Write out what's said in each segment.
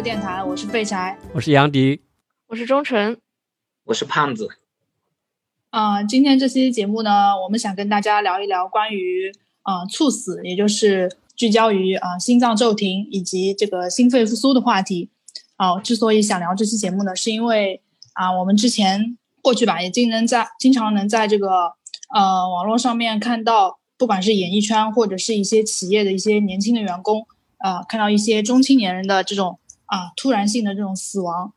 电台，我是废柴，我是杨迪，我是钟晨，我是胖子。啊，今天这期节目呢，我们想跟大家聊一聊关于啊猝死，也就是聚焦于啊心脏骤停以及这个心肺复苏的话题。啊，之所以想聊这期节目呢，是因为啊我们之前过去吧，也经能在经常能在这个呃网络上面看到，不管是演艺圈或者是一些企业的一些年轻的员工。啊，看到一些中青年人的这种啊突然性的这种死亡，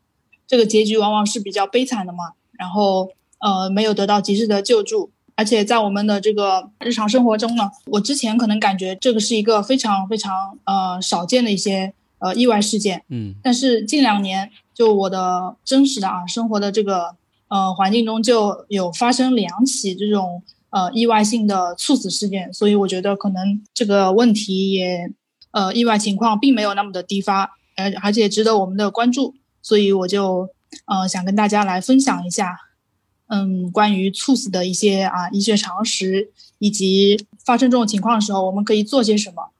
这个结局往往是比较悲惨的嘛。然后呃没有得到及时的救助，而且在我们的这个日常生活中呢，我之前可能感觉这个是一个非常非常呃少见的一些呃意外事件，嗯，但是近两年就我的真实的啊生活的这个呃环境中就有发生两起这种呃意外性的猝死事件，所以我觉得可能这个问题也。呃，意外情况并没有那么的低发，而而且值得我们的关注，所以我就呃想跟大家来分享一下，嗯，关于猝死的一些啊医学常识，以及发生这种情况的时候，我们可以做些什么。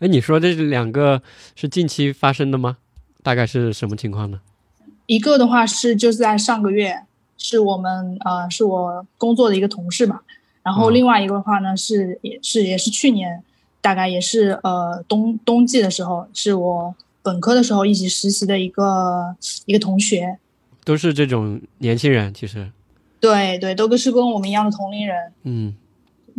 哎，你说这两个是近期发生的吗？大概是什么情况呢？一个的话是就是在上个月，是我们呃是我工作的一个同事吧，然后另外一个的话呢是也是也是去年。大概也是呃冬冬季的时候，是我本科的时候一起实习的一个一个同学，都是这种年轻人，其实，对对，都是跟我们一样的同龄人，嗯，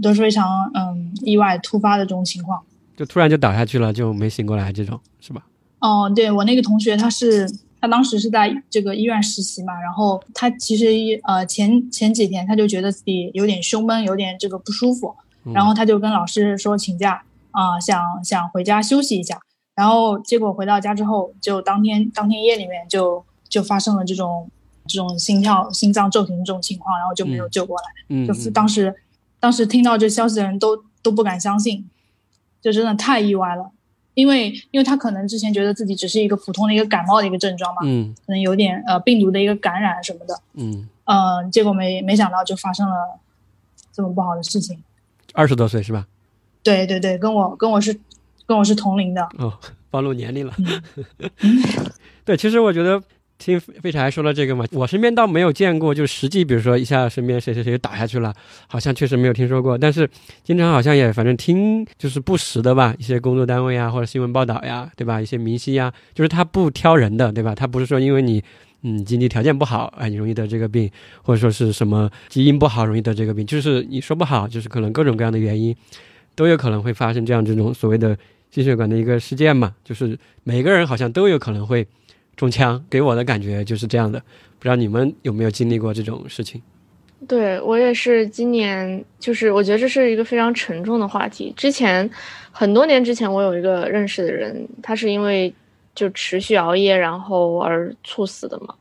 都是非常嗯意外突发的这种情况，就突然就倒下去了，就没醒过来，这种是吧？哦，对我那个同学，他是他当时是在这个医院实习嘛，然后他其实呃前前几天他就觉得自己有点胸闷，有点这个不舒服，然后他就跟老师说请假。啊，想想回家休息一下，然后结果回到家之后，就当天当天夜里面就就发生了这种这种心跳心脏骤停这种情况，然后就没有救过来。嗯，就是当时当时听到这消息的人都都不敢相信，就真的太意外了。因为因为他可能之前觉得自己只是一个普通的一个感冒的一个症状嘛，嗯，可能有点呃病毒的一个感染什么的，嗯，呃，结果没没想到就发生了这么不好的事情。二十多岁是吧？对对对，跟我跟我是跟我是同龄的哦，暴露年龄了。对，其实我觉得听废柴说了这个嘛，我身边倒没有见过，就实际比如说一下身边谁谁谁打下去了，好像确实没有听说过。但是经常好像也反正听就是不实的吧，一些工作单位啊或者新闻报道呀，对吧？一些明星呀，就是他不挑人的，对吧？他不是说因为你嗯经济条件不好啊，你容易得这个病，或者说是什么基因不好容易得这个病，就是你说不好，就是可能各种各样的原因。都有可能会发生这样这种所谓的心血管的一个事件嘛，就是每个人好像都有可能会中枪，给我的感觉就是这样的。不知道你们有没有经历过这种事情？对我也是，今年就是我觉得这是一个非常沉重的话题。之前很多年之前，我有一个认识的人，他是因为就持续熬夜然后而猝死的嘛。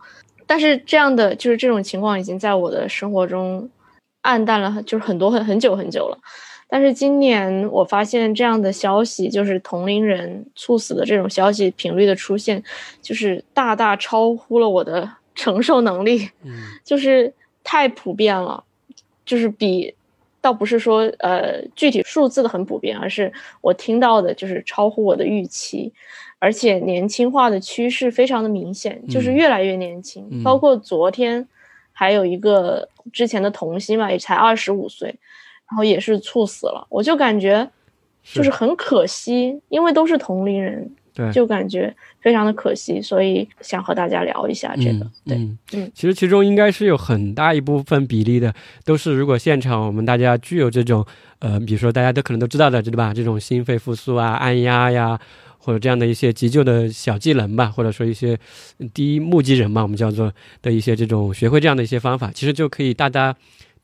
但是这样的就是这种情况已经在我的生活中暗淡了，就是很多很很久很久了。但是今年我发现这样的消息，就是同龄人猝死的这种消息频率的出现，就是大大超乎了我的 承受能力，嗯，就是太普遍了，就是比，倒不是说呃具体数字的很普遍，而是我听到的就是超乎我的预期，而且年轻化的趋势非常的明显，就是越来越年轻，包括昨天还有一个之前的童星嘛，也才二十五岁。然后也是猝死了，我就感觉就是很可惜，因为都是同龄人，对，就感觉非常的可惜，所以想和大家聊一下这个。对，嗯，其实其中应该是有很大一部分比例的，都是如果现场我们大家具有这种呃，比如说大家都可能都知道的，对吧？这种心肺复苏啊、按压呀，或者这样的一些急救的小技能吧，或者说一些第一目击人嘛，我们叫做的一些这种学会这样的一些方法，其实就可以大大。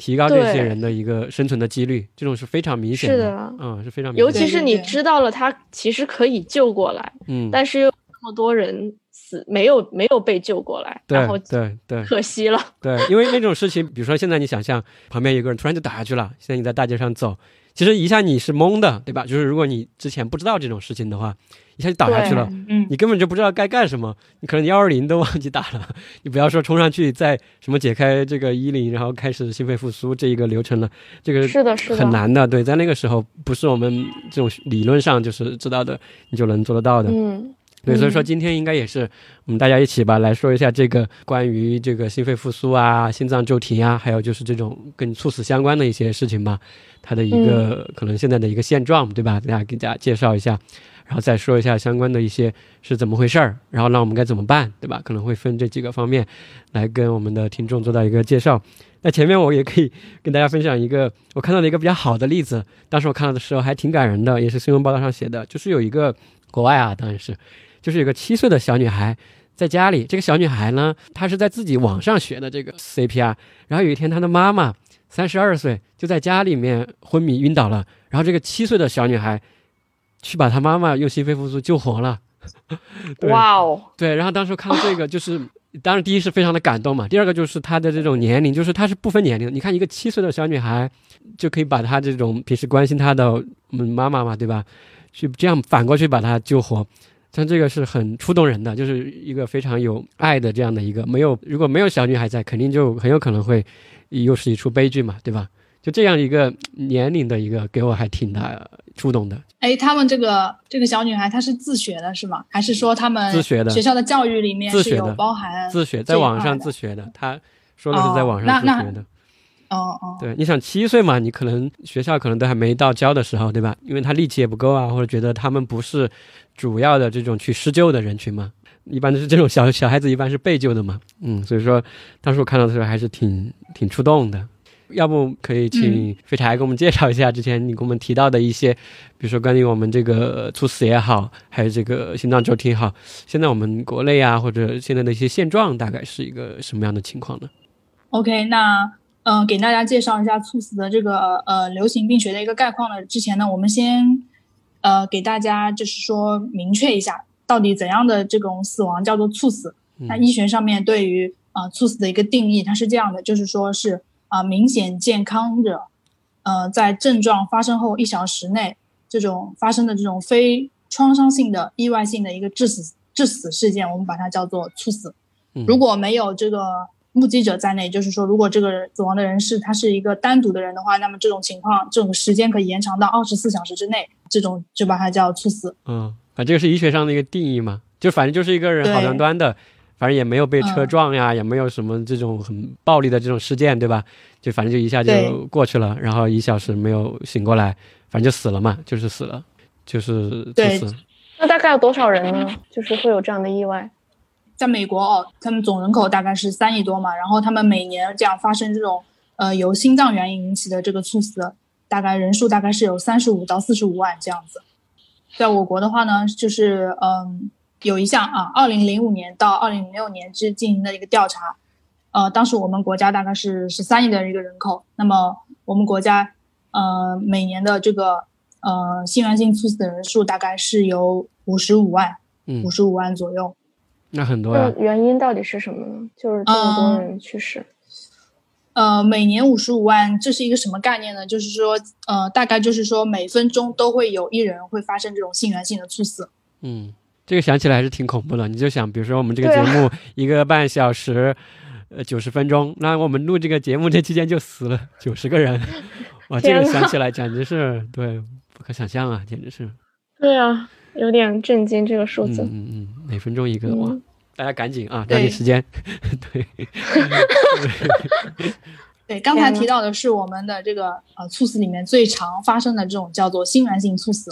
提高这些人的一个生存的几率，这种是非常明显的，嗯，是非常明显，尤其是你知道了他其实可以救过来，嗯，但是又那么多人死，没有没有被救过来，然后对对，可惜了，对，因为那种事情，比如说现在你想象旁边有个人突然就倒下去了，现在你在大街上走，其实一下你是懵的，对吧？就是如果你之前不知道这种事情的话。一下就倒下去了，嗯，你根本就不知道该干什么，你可能幺二零都忘记打了，你不要说冲上去再什么解开这个衣领，然后开始心肺复苏这一个流程了，这个是的，是，很难的。对，在那个时候不是我们这种理论上就是知道的，你就能做得到的。嗯，对，所以说今天应该也是我们大家一起吧来说一下这个关于这个心肺复苏啊、心脏骤停啊，还有就是这种跟猝死相关的一些事情吧，它的一个可能现在的一个现状，对吧？大家给大家介绍一下，然后再说一下相关的一些是怎么回事儿，然后让我们该怎么办，对吧？可能会分这几个方面来跟我们的听众做到一个介绍。那前面我也可以跟大家分享一个我看到的一个比较好的例子，当时我看到的时候还挺感人的，也是新闻报道上写的，就是有一个国外啊，当然是。就是有个七岁的小女孩在家里，这个小女孩呢，她是在自己网上学的这个 CPR。然后有一天，她的妈妈三十二岁就在家里面昏迷晕倒了，然后这个七岁的小女孩去把她妈妈用心肺复苏救活了。哇哦！对，然后当时看到这个，就是当然第一是非常的感动嘛，第二个就是她的这种年龄，就是她是不分年龄。你看一个七岁的小女孩就可以把她这种平时关心她的嗯妈妈嘛，对吧？去这样反过去把她救活。像这个是很触动人的，就是一个非常有爱的这样的一个，没有如果没有小女孩在，肯定就很有可能会又是一出悲剧嘛，对吧？就这样一个年龄的一个，给我还挺大触动的。哎，他们这个这个小女孩她是自学的是吗？还是说他们自学的学校的教育里面是有包含自学在网上自学的？她说的是在网上自学的。哦哦哦，对，你想七岁嘛，你可能学校可能都还没到教的时候，对吧？因为他力气也不够啊，或者觉得他们不是主要的这种去施救的人群嘛，一般都是这种小小孩子，一般是被救的嘛。嗯，所以说当时我看到的时候还是挺挺触动的。要不可以请飞柴给我们介绍一下之前你给我们提到的一些，比如说关于我们这个猝死也好，还有这个心脏骤停也好，现在我们国内啊或者现在的一些现状大概是一个什么样的情况呢？OK，那。嗯，给大家介绍一下猝死的这个呃流行病学的一个概况呢。之前呢，我们先呃给大家就是说明确一下，到底怎样的这种死亡叫做猝死。那医学上面对于啊猝死的一个定义，它是这样的，就是说是啊明显健康者，呃在症状发生后一小时内这种发生的这种非创伤性的意外性的一个致死致死事件，我们把它叫做猝死。如果没有这个。目击者在内，就是说，如果这个死亡的人是他是一个单独的人的话，那么这种情况，这种时间可以延长到二十四小时之内，这种就把它叫猝死。嗯，啊，这个是医学上的一个定义嘛，就反正就是一个人好端端的，反正也没有被车撞呀，也没有什么这种很暴力的这种事件，对吧？就反正就一下就过去了，然后一小时没有醒过来，反正就死了嘛，就是死了，就是猝死。那大概有多少人呢？就是会有这样的意外？在美国哦，他们总人口大概是三亿多嘛，然后他们每年这样发生这种呃由心脏原因引起的这个猝死，大概人数大概是有三十五到四十五万这样子。在我国的话呢，就是嗯有一项啊，二零零五年到二零零六年之进行的一个调查，呃，当时我们国家大概是十三亿的一个人口，那么我们国家呃每年的这个呃心源性猝死的人数大概是有五十五万，五十五万左右。那很多呀，原因到底是什么呢？就是这么多人去世。呃，每年五十五万，这是一个什么概念呢？就是说，呃，大概就是说每分钟都会有一人会发生这种性源性的猝死。嗯，这个想起来还是挺恐怖的。你就想，比如说我们这个节目一个半小时，呃，九十分钟，那我们录这个节目这期间就死了九十个人，哇，这个想起来简直是对不可想象啊，简直是。对啊。有点震惊，这个数字。嗯嗯，每分钟一个哇！大家赶紧啊，抓紧时间。对。对，刚才提到的是我们的这个呃猝死里面最常发生的这种叫做心源性猝死。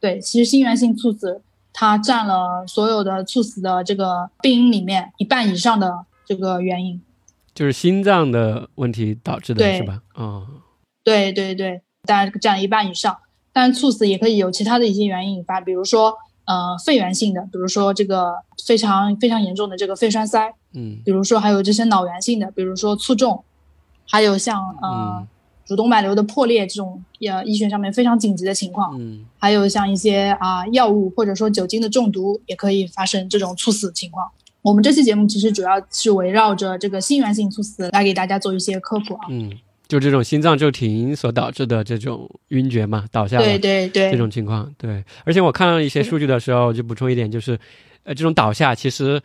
对，其实心源性猝死它占了所有的猝死的这个病因里面一半以上的这个原因。就是心脏的问题导致的是吧？哦。对对对，大概占一半以上。但猝死也可以有其他的一些原因引发，比如说呃肺源性的，比如说这个非常非常严重的这个肺栓塞，嗯，比如说还有这些脑源性的，比如说卒中，还有像呃主动脉瘤的破裂这种呃医学上面非常紧急的情况，嗯，还有像一些啊药物或者说酒精的中毒也可以发生这种猝死情况。我们这期节目其实主要是围绕着这个心源性猝死来给大家做一些科普啊，嗯。就这种心脏骤停所导致的这种晕厥嘛，倒下了，对对对，这种情况，对。而且我看到一些数据的时候，就补充一点，就是，呃，这种倒下其实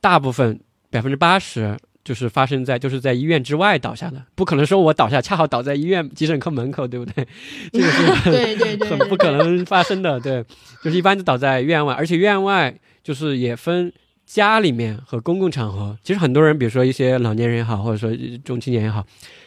大部分百分之八十就是发生在就是在医院之外倒下的，不可能说我倒下恰好倒在医院急诊科门口，对不对？这个是对对对，很不可能发生的，对。就是一般都倒在院外，而且院外就是也分家里面和公共场合。其实很多人，比如说一些老年人也好，或者说中青年也好，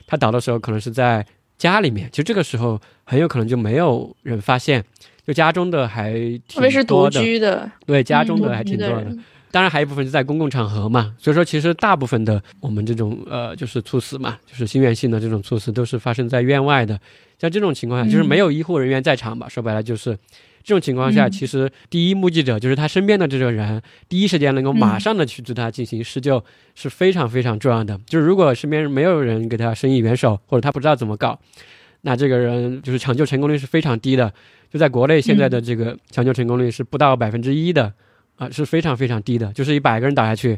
他倒的时候可能是在家里面，其实这个时候很有可能就没有人发现，就家中的还特别是独居的，对家中的还挺多的，当然还有一部分是在公共场合嘛，所以说其实大部分的我们这种呃就是猝死嘛，就是心源性的这种猝死都是发生在院外的。像这种情况下，就是没有医护人员在场吧，说白了就是这种情况下，嗯其实第一目击者就是他身边的这个人，第一时间能够马上的去对他进行施救是非常非常重要的。就是如果身边没有人给他伸以援手，或者他不知道怎么搞，那这个人就是抢救成功率是非常低的。就在国内现在的这个抢救成功率是不到百分之一的。啊，是非常非常低的，就是一百个人倒下去，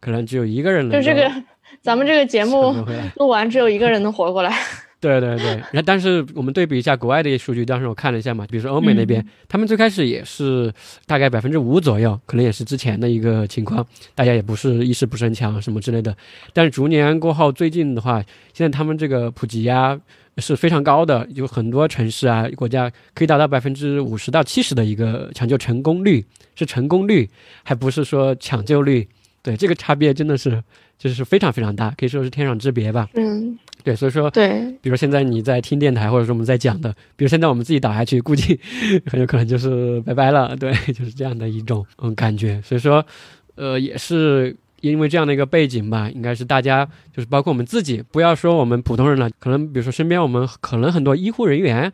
可能只有一个人能就这个咱们这个节目。录完，只有一个人能活过来。对对对，然后 但是我们对比一下国外的一些数据，当时我看了一下嘛，比如说欧美那边，他们最开始也是大概百分之五左右，可能也是之前的一个情况，大家也不是意识不是很强什么之类的，但是逐年过后，最近的话，现在他们这个普及呀、是非常高的，有很多城市啊国家可以达到百分之五十到七十的一个抢救成功率，是成功率，还不是说抢救率。对这个差别真的是就是非常非常大，可以说是天壤之别吧。嗯，对，所以说对，比如现在你在听电台，或者说我们在讲的，比如现在我们自己倒下去，估计 很有可能就是拜拜了。对，就是这样的一种嗯感觉。所以说，呃，也是因为这样的一个背景吧，应该是大家就是包括我们自己，不要说我们普通人了，可能比如说身边我们可能很多医护人员。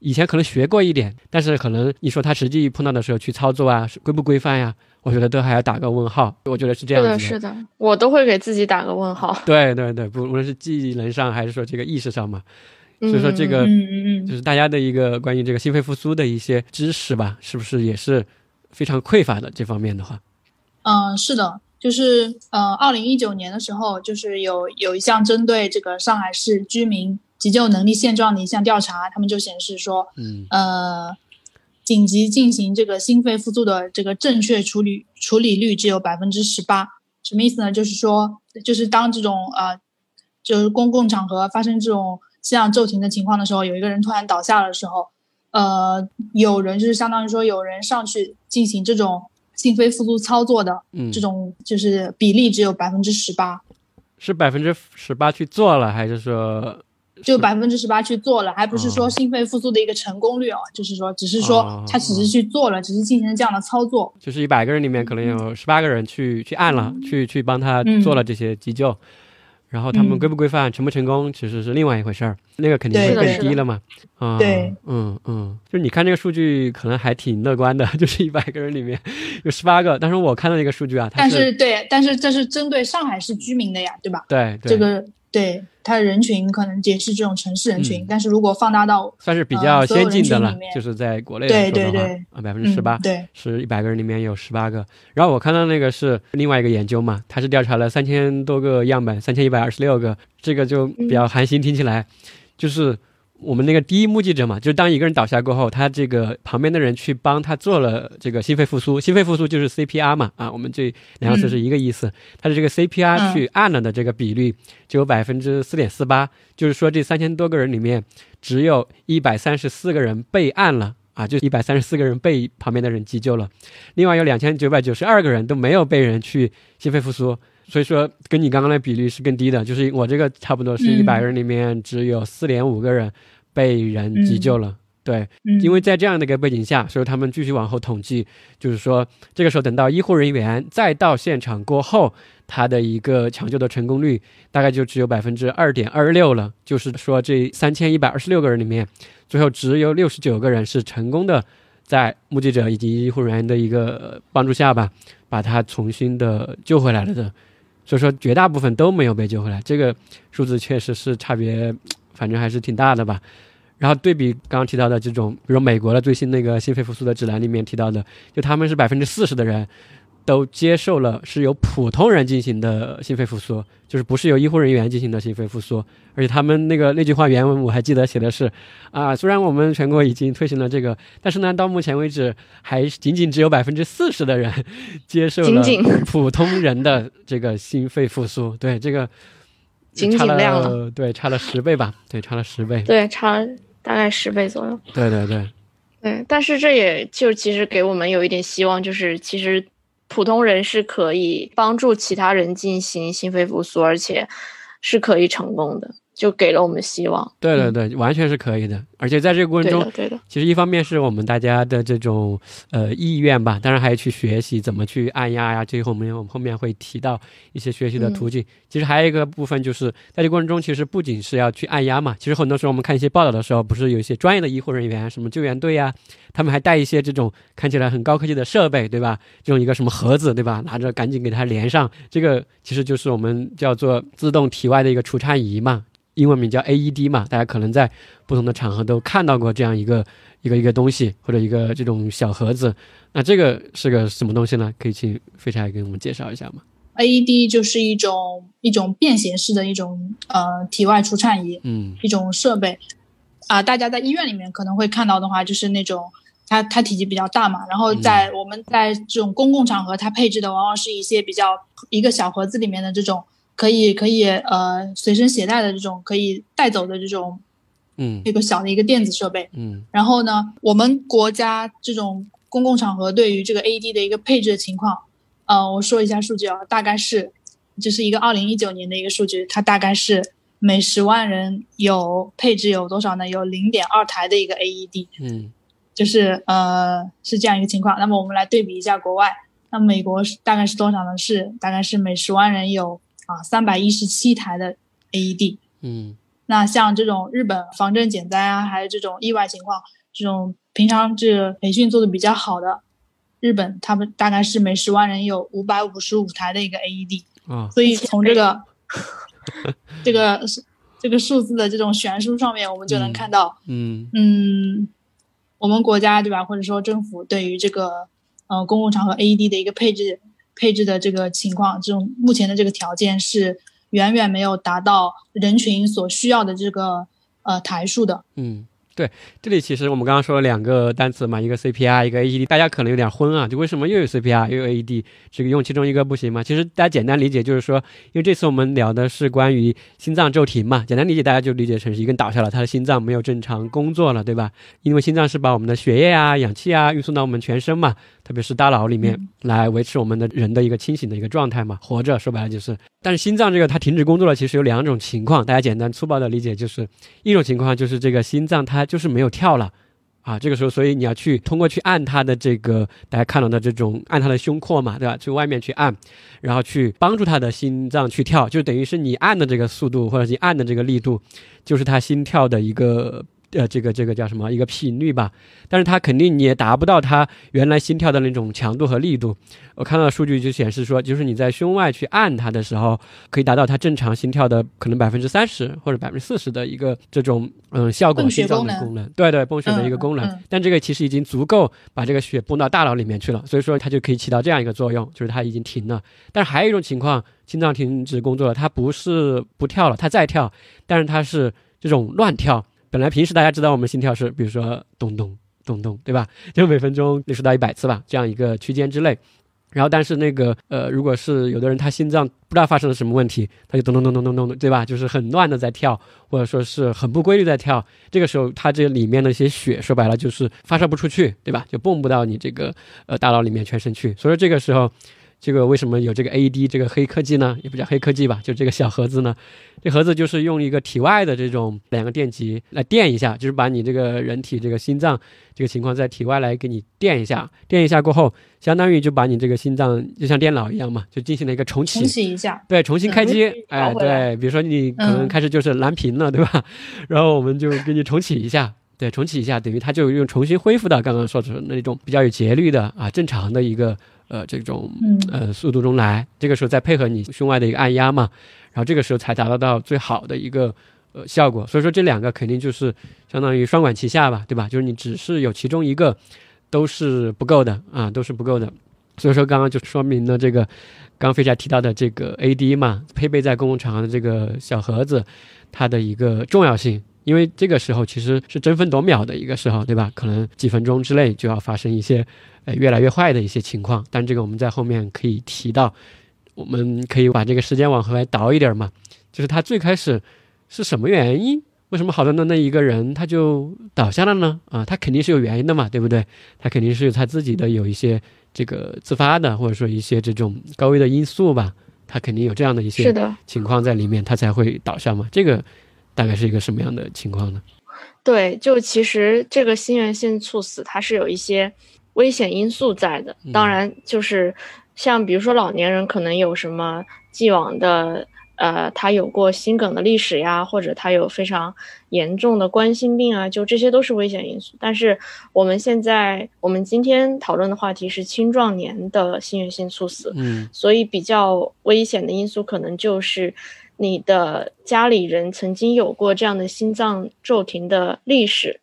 以前可能学过一点，但是可能你说他实际碰到的时候去操作啊，规不规范呀？我觉得都还要打个问号。我觉得是这样子是的，我都会给自己打个问号。对对对，不无论是技能上还是说这个意识上嘛，所以说这个嗯嗯嗯，就是大家的一个关于这个心肺复苏的一些知识吧，是不是也是非常匮乏的？这方面的话，嗯，是的，就是呃，二零一九年的时候，就是有有一项针对这个上海市居民急救能力现状的一项调查，他们就显示说，嗯呃，紧急进行这个心肺复苏的这个正确处理处理率只有百分之十八。什么意思呢？就是说，就是当这种呃，就是公共场合发生这种心脏骤停的情况的时候，有一个人突然倒下的时候，呃，有人就是相当于说有人上去进行这种心肺复苏操作的嗯，这种，就是比例只有百分之十八，是百分之十八去做了，还是说就百分之十八去做了，还不是哦。说心肺复苏的一个成功率哦，就是说只是哦说他只是去做了，只是进行了这样的操作。就是一百个人里面可能有十八个人去去按了，去去帮他嗯。做了这些急救，然后他们嗯。规不规范、成不成功，其实是另外一回事儿，那个肯定会更对是的低了嘛。啊，对，嗯嗯，就是你看这个数据可能还挺乐观的，就是一百个人里面有十八个，但是我看到一个数据啊，它但是对，但是这是针对上海市居民的呀，对吧？对对。这个对它的人群可能也是这种城市人群，嗯但是如果放大到算是比较先进的了就是在国内对来说的话对对啊，百分之十八嗯，对，是一百个人里面有十八个。然后我看到那个是另外一个研究嘛，它是调查了三千多个样本，三千一百二十六个，这个就比较寒心，听起来就是。我们那个第一目击者嘛，就是当一个人倒下过后，他这个旁边的人去帮他做了这个心肺复苏，心肺复苏就是 CPR 嘛，啊，我们这两个词是一个意思。他的这个 CPR 嗯去按了的这个比率只有百分之四点四八，就是说这三千多个人里面，只有一百三十四个人被按了。啊，就一百三十四个人被旁边的人急救了，另外有两千九百九十二个人都没有被人去心肺复苏，所以说跟你刚刚的比例是更低的，就是我这个差不多是一嗯百个人里面只有四点五个人被人急救了。对，嗯，因为在这样的一个背景下，所以他们继续往后统计，就是说这个时候等到医护人员再到现场过后，他的一个抢救的成功率大概就只有百分之二点二六了。就是说这三千一百二十六个人里面，最后只有六十九个人是成功的，在目击者以及医护人员的一个呃帮助下吧，把他重新的救回来了的。所以说绝大部分都没有被救回来，这个数字确实是差别，反正还是挺大的吧。然后对比刚刚提到的这种，比如美国的最新那个心肺复苏的指南里面提到的，就他们是百分之四十的人都接受了是由普通人进行的心肺复苏，就是不是由医护人员进行的心肺复苏。而且他们那个那句话原文我还记得写的是啊，虽然我们全国已经推行了这个，但是呢，到目前为止还仅仅只有百分之四十的人接受了普通人的这个心肺复苏。对这个。仅仅差亮了，对，差了十倍吧，对，差了十倍，对，差大概十倍左右。对对对，对，但是这也就其实给我们有一点希望，就是其实普通人是可以帮助其他人进行心肺复苏，而且是可以成功的。就给了我们希望。对对对，完全是可以的。而且在这个过程中，对的，其实一方面是我们大家的这种呃意愿吧，当然还要去学习怎么去按压呀。这后面我们后面会提到一些学习的途径。其实还有一个部分就是在这个过程中，其实不仅是要去按压嘛，其实很多时候我们看一些报道的时候，不是有一些专业的医护人员，什么救援队呀，他们还带一些这种看起来很高科技的设备，对吧？这种一个什么盒子，对吧？拿着赶紧给它连上，这个其实就是我们叫做自动体外的一个除颤仪嘛。英文名叫 AED 嘛，大家可能在不同的场合都看到过这样一个一个一个东西或者一个这种小盒子。那这个是个什么东西呢？可以请飞柴给我们介绍一下吗？AED 就是一种一种便携式的一种呃体外除颤仪，嗯，一种设备啊。大家在医院里面可能会看到的话，就是那种它它体积比较大嘛，然后在我们在这种公共场合，它配置的往往是一些比较一个小盒子里面的这种。可以可以呃随身携带的这种可以带走的这种，嗯，一个小的一个电子设备，嗯，然后呢，我们国家这种公共场合对于这个 AED 的一个配置的情况，呃，我说一下数据啊，大概是，这是一个二零一九年的一个数据，它大概是每十万人有配置有多少呢？有零点二台的一个 AED，嗯，就是呃是这样一个情况。那么我们来对比一下国外，那美国是大概是多少呢？是大概是每十万人有。啊，三百一十七台的 AED，嗯，那像这种日本防震减灾啊，还有这种意外情况，这种平常这个培训做的比较好的，日本他们大概是每十万人有五百五十五台的一个 AED，啊，所以从这个 这个这个数字的这种悬殊上面，我们就能看到，嗯嗯，我们国家对吧，或者说政府对于这个呃公共场合 AED 的一个配置。配置的这个情况，这种目前的这个条件是远远没有达到人群所需要的这个呃台数的。嗯。对，这里其实我们刚刚说了两个单词嘛，一个 CPR，一个 AED，大家可能有点昏啊，就为什么又有 CPR 又有 AED，这个用其中一个不行吗？其实大家简单理解就是说，因为这次我们聊的是关于心脏骤停嘛，简单理解大家就理解成是一根倒下了，他的心脏没有正常工作了，对吧？因为心脏是把我们的血液啊、氧气啊运送到我们全身嘛，特别是大脑里面来维持我们的人的一个清醒的一个状态嘛，活着说白了就是。但是心脏这个它停止工作了，其实有两种情况，大家简单粗暴的理解就是一种情况就是这个心脏它。就是没有跳了，啊，这个时候，所以你要去通过去按他的这个大家看到的这种按他的胸廓嘛，对吧？去外面去按，然后去帮助他的心脏去跳，就等于是你按的这个速度或者你按的这个力度，就是他心跳的一个。呃，这个这个叫什么一个频率吧？但是它肯定你也达不到它原来心跳的那种强度和力度。我看到数据就显示说，就是你在胸外去按它的时候，可以达到它正常心跳的可能百分之三十或者百分之四十的一个这种嗯效果。心脏的功能，对对，泵血的一个功能。但这个其实已经足够把这个血泵到大脑里面去了，所以说它就可以起到这样一个作用，就是它已经停了。但是还有一种情况，心脏停止工作了，它不是不跳了，它在跳，但是它是这种乱跳。本来平时大家知道我们心跳是，比如说咚咚咚咚，对吧？就每分钟六十到一百次吧，这样一个区间之内。然后，但是那个呃，如果是有的人他心脏不知道发生了什么问题，他就咚咚咚咚咚咚，对吧？就是很乱的在跳，或者说是很不规律在跳。这个时候，他这里面的一些血，说白了就是发射不出去，对吧？就蹦不到你这个呃大脑里面全身去。所以说这个时候。这个为什么有这个 AED 这个黑科技呢？也不叫黑科技吧，就这个小盒子呢。这盒子就是用一个体外的这种两个电极来电一下，就是把你这个人体这个心脏这个情况在体外来给你电一下，电一下过后，相当于就把你这个心脏就像电脑一样嘛，就进行了一个重启，重启一下，对，重新开机。哎，对，比如说你可能开始就是蓝屏了，对吧？然后我们就给你重启一下，对，重启一下，等于它就又重新恢复到刚刚说的那种比较有节律的啊正常的一个。呃，这种呃速度中来，这个时候再配合你胸外的一个按压嘛，然后这个时候才达到到最好的一个呃效果。所以说这两个肯定就是相当于双管齐下吧，对吧？就是你只是有其中一个都是不够的啊，都是不够的。所以说刚刚就说明了这个刚飞侠提到的这个 AD 嘛，配备在公共场合的这个小盒子，它的一个重要性。因为这个时候其实是争分夺秒的一个时候，对吧？可能几分钟之内就要发生一些。呃，越来越坏的一些情况，但这个我们在后面可以提到，我们可以把这个时间往回来倒一点嘛，就是他最开始是什么原因？为什么好端端的一个人他就倒下了呢？啊，他肯定是有原因的嘛，对不对？他肯定是他自己的有一些这个自发的，或者说一些这种高危的因素吧，他肯定有这样的一些情况在里面，他才会倒下嘛。这个大概是一个什么样的情况呢？对，就其实这个心源性猝死，它是有一些危险因素在的。当然，就是像比如说老年人可能有什么既往的。呃，他有过心梗的历史呀，或者他有非常严重的冠心病啊，就这些都是危险因素。但是我们现在，我们今天讨论的话题是青壮年的心源性猝死，嗯，所以比较危险的因素可能就是你的家里人曾经有过这样的心脏骤停的历史，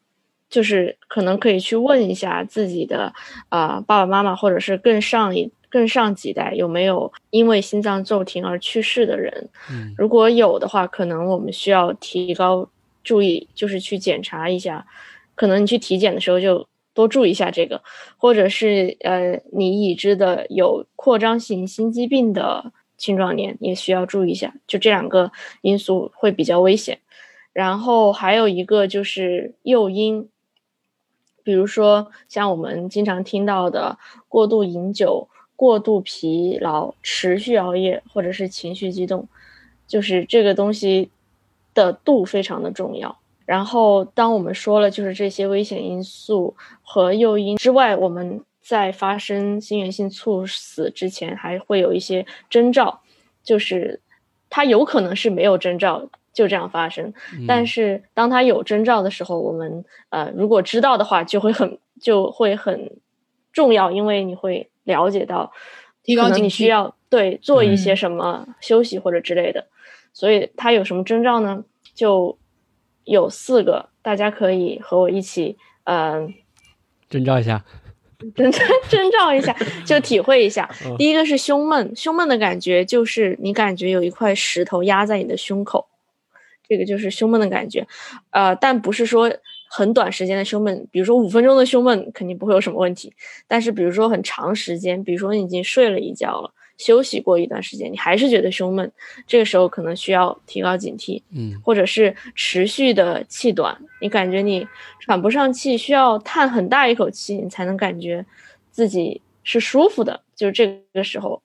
就是可能可以去问一下自己的啊爸爸妈妈，或者是更上一。更上几代有没有因为心脏骤停而去世的人？如果有的话，可能我们需要提高注意，就是去检查一下。可能你去体检的时候就多注意一下这个，或者是呃，你已知的有扩张性心肌病的青壮年也需要注意一下。就这两个因素会比较危险。然后还有一个就是诱因，比如说像我们经常听到的过度饮酒。过度疲劳、持续熬夜，或者是情绪激动，就是这个东西的度非常的重要。然后，当我们说了就是这些危险因素和诱因之外，我们在发生心源性猝死之前，还会有一些征兆，就是它有可能是没有征兆就这样发生，但是当它有征兆的时候，我们呃如果知道的话，就会很就会很重要，因为你会。了解到，可能你需要对做一些什么休息或者之类的，所以它有什么征兆呢？就有四个，大家可以和我一起，嗯，征兆一下，征征兆一下，就体会一下。第一个是胸闷，胸闷的感觉就是你感觉有一块石头压在你的胸口，这个就是胸闷的感觉，呃，但不是说。很短时间的胸闷，比如说五分钟的胸闷，肯定不会有什么问题。但是，比如说很长时间，比如说你已经睡了一觉了，休息过一段时间，你还是觉得胸闷，这个时候可能需要提高警惕。嗯，或者是持续的气短，你感觉你喘不上气，需要叹很大一口气，你才能感觉自己是舒服的，就是这个时候。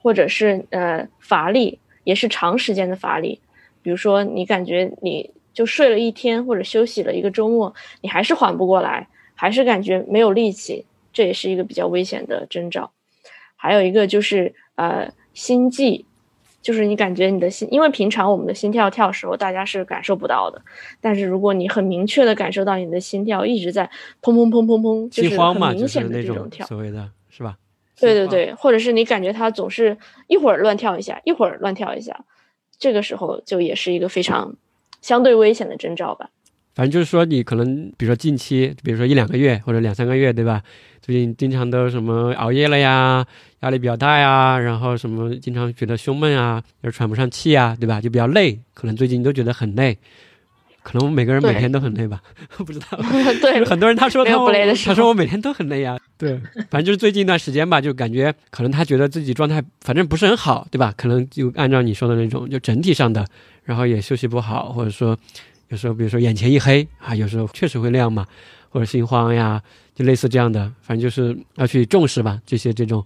或者是呃乏力，也是长时间的乏力，比如说你感觉你。就睡了一天或者休息了一个周末，你还是缓不过来，还是感觉没有力气，这也是一个比较危险的征兆。还有一个就是呃心悸，就是你感觉你的心，因为平常我们的心跳跳时候大家是感受不到的，但是如果你很明确的感受到你的心跳一直在砰砰砰砰砰，就是很明显的这种跳，所谓的是吧？对对对，或者是你感觉它总是一会儿乱跳一下，一会儿乱跳一下，这个时候就也是一个非常。相对危险的征兆吧，反正就是说，你可能，比如说近期，比如说一两个月或者两三个月，对吧？最近经常都什么熬夜了呀，压力比较大呀，然后什么经常觉得胸闷啊，又喘不上气啊，对吧？就比较累，可能最近都觉得很累。可能我们每个人每天都很累吧，不知道。对，很多人他说他他说我每天都很累呀。对，反正就是最近一段时间吧，就感觉可能他觉得自己状态反正不是很好，对吧？可能就按照你说的那种，就整体上的。然后也休息不好，或者说有时候，比如说眼前一黑啊，有时候确实会亮嘛，或者心慌呀，就类似这样的，反正就是要去重视吧，这些这种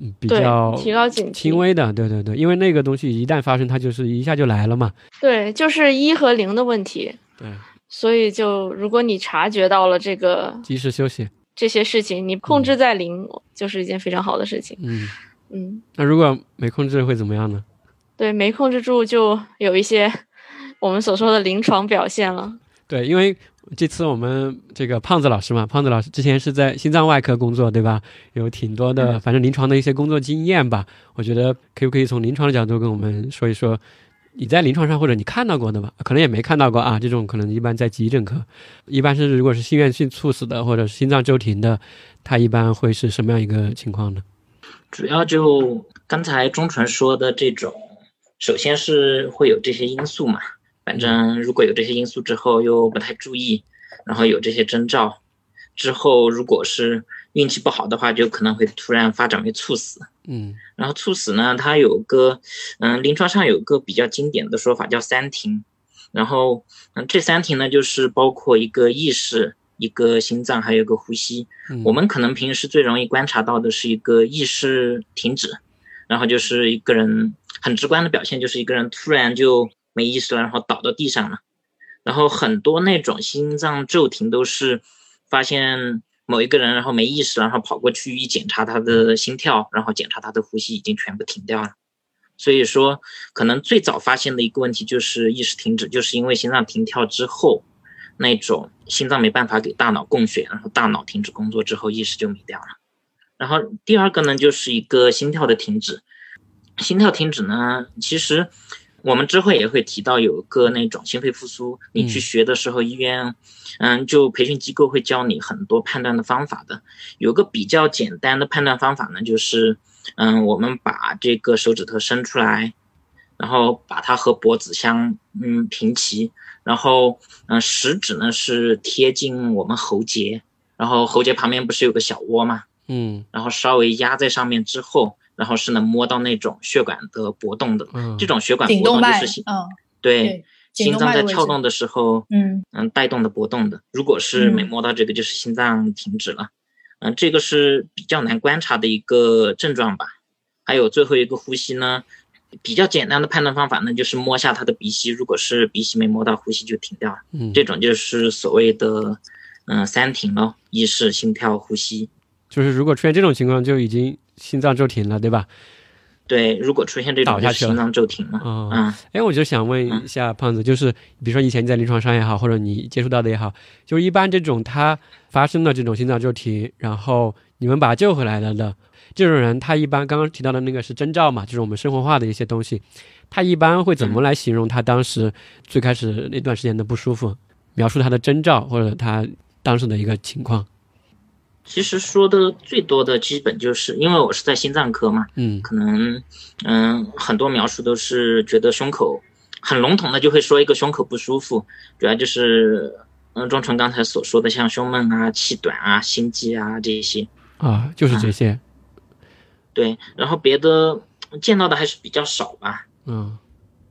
嗯比较提高警轻微的，对对对，因为那个东西一旦发生，它就是一下就来了嘛。对，就是一和零的问题。对，所以就如果你察觉到了这个，及时休息这些事情，你控制在零，就是一件非常好的事情。嗯嗯，那如果没控制会怎么样呢？对，没控制住就有一些我们所说的临床表现了。对，因为这次我们这个胖子老师嘛，胖子老师之前是在心脏外科工作，对吧？有挺多的，反正临床的一些工作经验吧。我觉得可不可以从临床的角度跟我们说一说，你在临床上或者你看到过的吧？可能也没看到过啊。这种可能一般在急诊科，一般是如果是心源性猝死的或者是心脏骤停的，它一般会是什么样一个情况呢？主要就刚才钟纯说的这种。首先是会有这些因素嘛，反正如果有这些因素之后又不太注意，然后有这些征兆，之后如果是运气不好的话，就可能会突然发展为猝死。嗯，然后猝死呢，它有个，嗯，临床上有个比较经典的说法叫三停，然后，嗯，这三停呢就是包括一个意识，一个心脏，还有一个呼吸。嗯我们可能平时最容易观察到的是一个意识停止，然后就是一个人很直观的表现，就是一个人突然就没意识了，然后倒到地上了。然后很多那种心脏骤停都是发现某一个人然后没意识，然后跑过去一检查他的心跳，然后检查他的呼吸已经全部停掉了。所以说，可能最早发现的一个问题就是意识停止，就是因为心脏停跳之后，那种心脏没办法给大脑供血，然后大脑停止工作之后，意识就没掉了。然后第二个呢，就是一个心跳的停止。心跳停止呢，其实我们之后也会提到有个那种心肺复苏，你去学的时候，医院嗯，就培训机构会教你很多判断的方法的。有个比较简单的判断方法呢，就是嗯，我们把这个手指头伸出来，然后把它和脖子相嗯平齐，然后嗯食指呢是贴近我们喉结，然后喉结旁边不是有个小窝吗？嗯然后稍微压在上面之后，然后是能摸到那种血管的搏动的。嗯，这种血管搏动就是，心嗯，对心脏在跳动的时候，嗯嗯带动的搏动的。如果是没嗯摸到这个，就是心脏停止了。嗯，这个是比较难观察的一个症状吧。还有最后一个呼吸呢，比较简单的判断方法呢，就是摸下他的鼻息，如果是鼻息没摸到，呼吸就停掉了。嗯这种就是所谓的嗯三停咯，意识、心跳、呼吸。就是如果出现这种情况，就已经心脏骤停了，对吧？对，如果出现这种倒下去了就心脏骤停了。哦嗯，哎，我就想问一下胖子，就是比如说以前你在临床上也好，或者你接触到的也好，就是一般这种他发生了这种心脏骤停，然后你们把他救回来了的这种人，他一般刚刚提到的那个是征兆嘛，就是我们生活化的一些东西，他一般会怎么来形容他当时最开始那段时间的不舒服，描述他的征兆或者他当时的一个情况？其实说的最多的基本就是因为我是在心脏科嘛，嗯可能嗯很多描述都是觉得胸口很笼统的就会说一个胸口不舒服，主要就是嗯钟纯刚才所说的像胸闷啊、气短啊、心悸啊这些。啊，就是这些，对，然后别的见到的还是比较少吧。嗯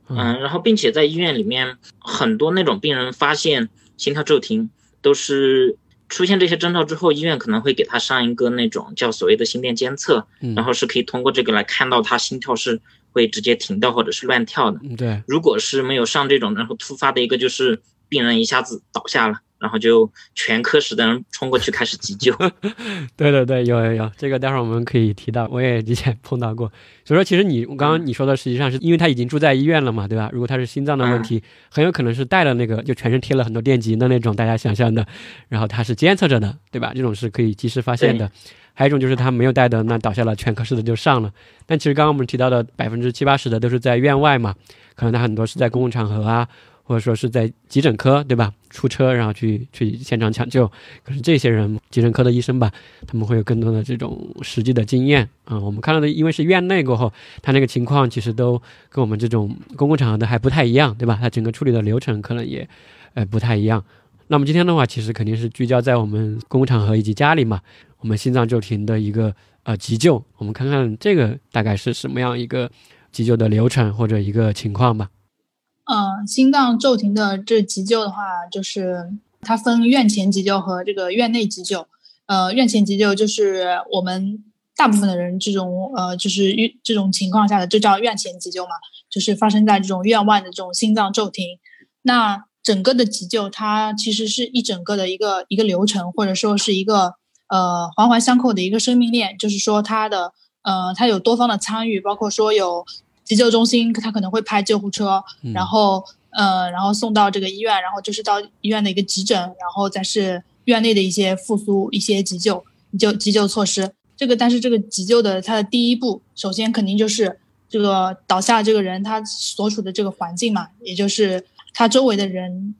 嗯嗯，然后并且在医院里面，很多那种病人发现心跳骤停，都是出现这些征兆之后，医院可能会给他上一个那种叫所谓的心电监测，嗯，然后是可以通过这个来看到他心跳是会直接停掉或者是乱跳的。嗯对，如果是没有上这种，然后突发的一个就是病人一下子倒下了，然后就全科室的人冲过去开始急救。对对对，有有有，这个待会儿我们可以提到，我也之前碰到过。所以说，其实你刚刚你说的，实际上是因为他已经住在医院了嘛，对吧？如果他是心脏的问题，很有可能是带了那个就全身贴了很多电极的那种，大家想象的，然后他是监测着的，对吧？这种是可以及时发现的。还有一种就是他没有带的，那倒下了，全科室的就上了。但其实刚刚我们提到的百分之七八十的都是在院外嘛，可能他很多是在公共场合啊，或者说是在急诊科，对吧？出车然后去去现场抢救。可是这些人，急诊科的医生吧，他们会有更多的这种实际的经验啊、我们看到的，因为是院内过后，他那个情况其实都跟我们这种公共场合的还不太一样，对吧？他整个处理的流程可能也呃不太一样。那么今天的话，其实肯定是聚焦在我们公共场合以及家里嘛，我们心脏骤停的一个呃急救，我们看看这个大概是什么样一个急救的流程或者一个情况吧。嗯，心脏骤停的这急救的话，就是它分院前急救和这个院内急救。呃，院前急救就是我们大部分的人这种呃，就是遇这种情况下的，就叫院前急救嘛，就是发生在这种院外的这种心脏骤停。那整个的急救，它其实是一整个的一个一个流程，或者说是一个呃环环相扣的一个生命链，就是说它的呃它有多方的参与，包括说有急救中心，他可能会派救护车，嗯然后呃然后送到这个医院，然后就是到医院的一个急诊，然后再是院内的一些复苏、一些急救、急救急救措施。这个但是这个急救的它的第一步，首先肯定就是这个倒下这个人他所处的这个环境嘛，也就是他周围的人，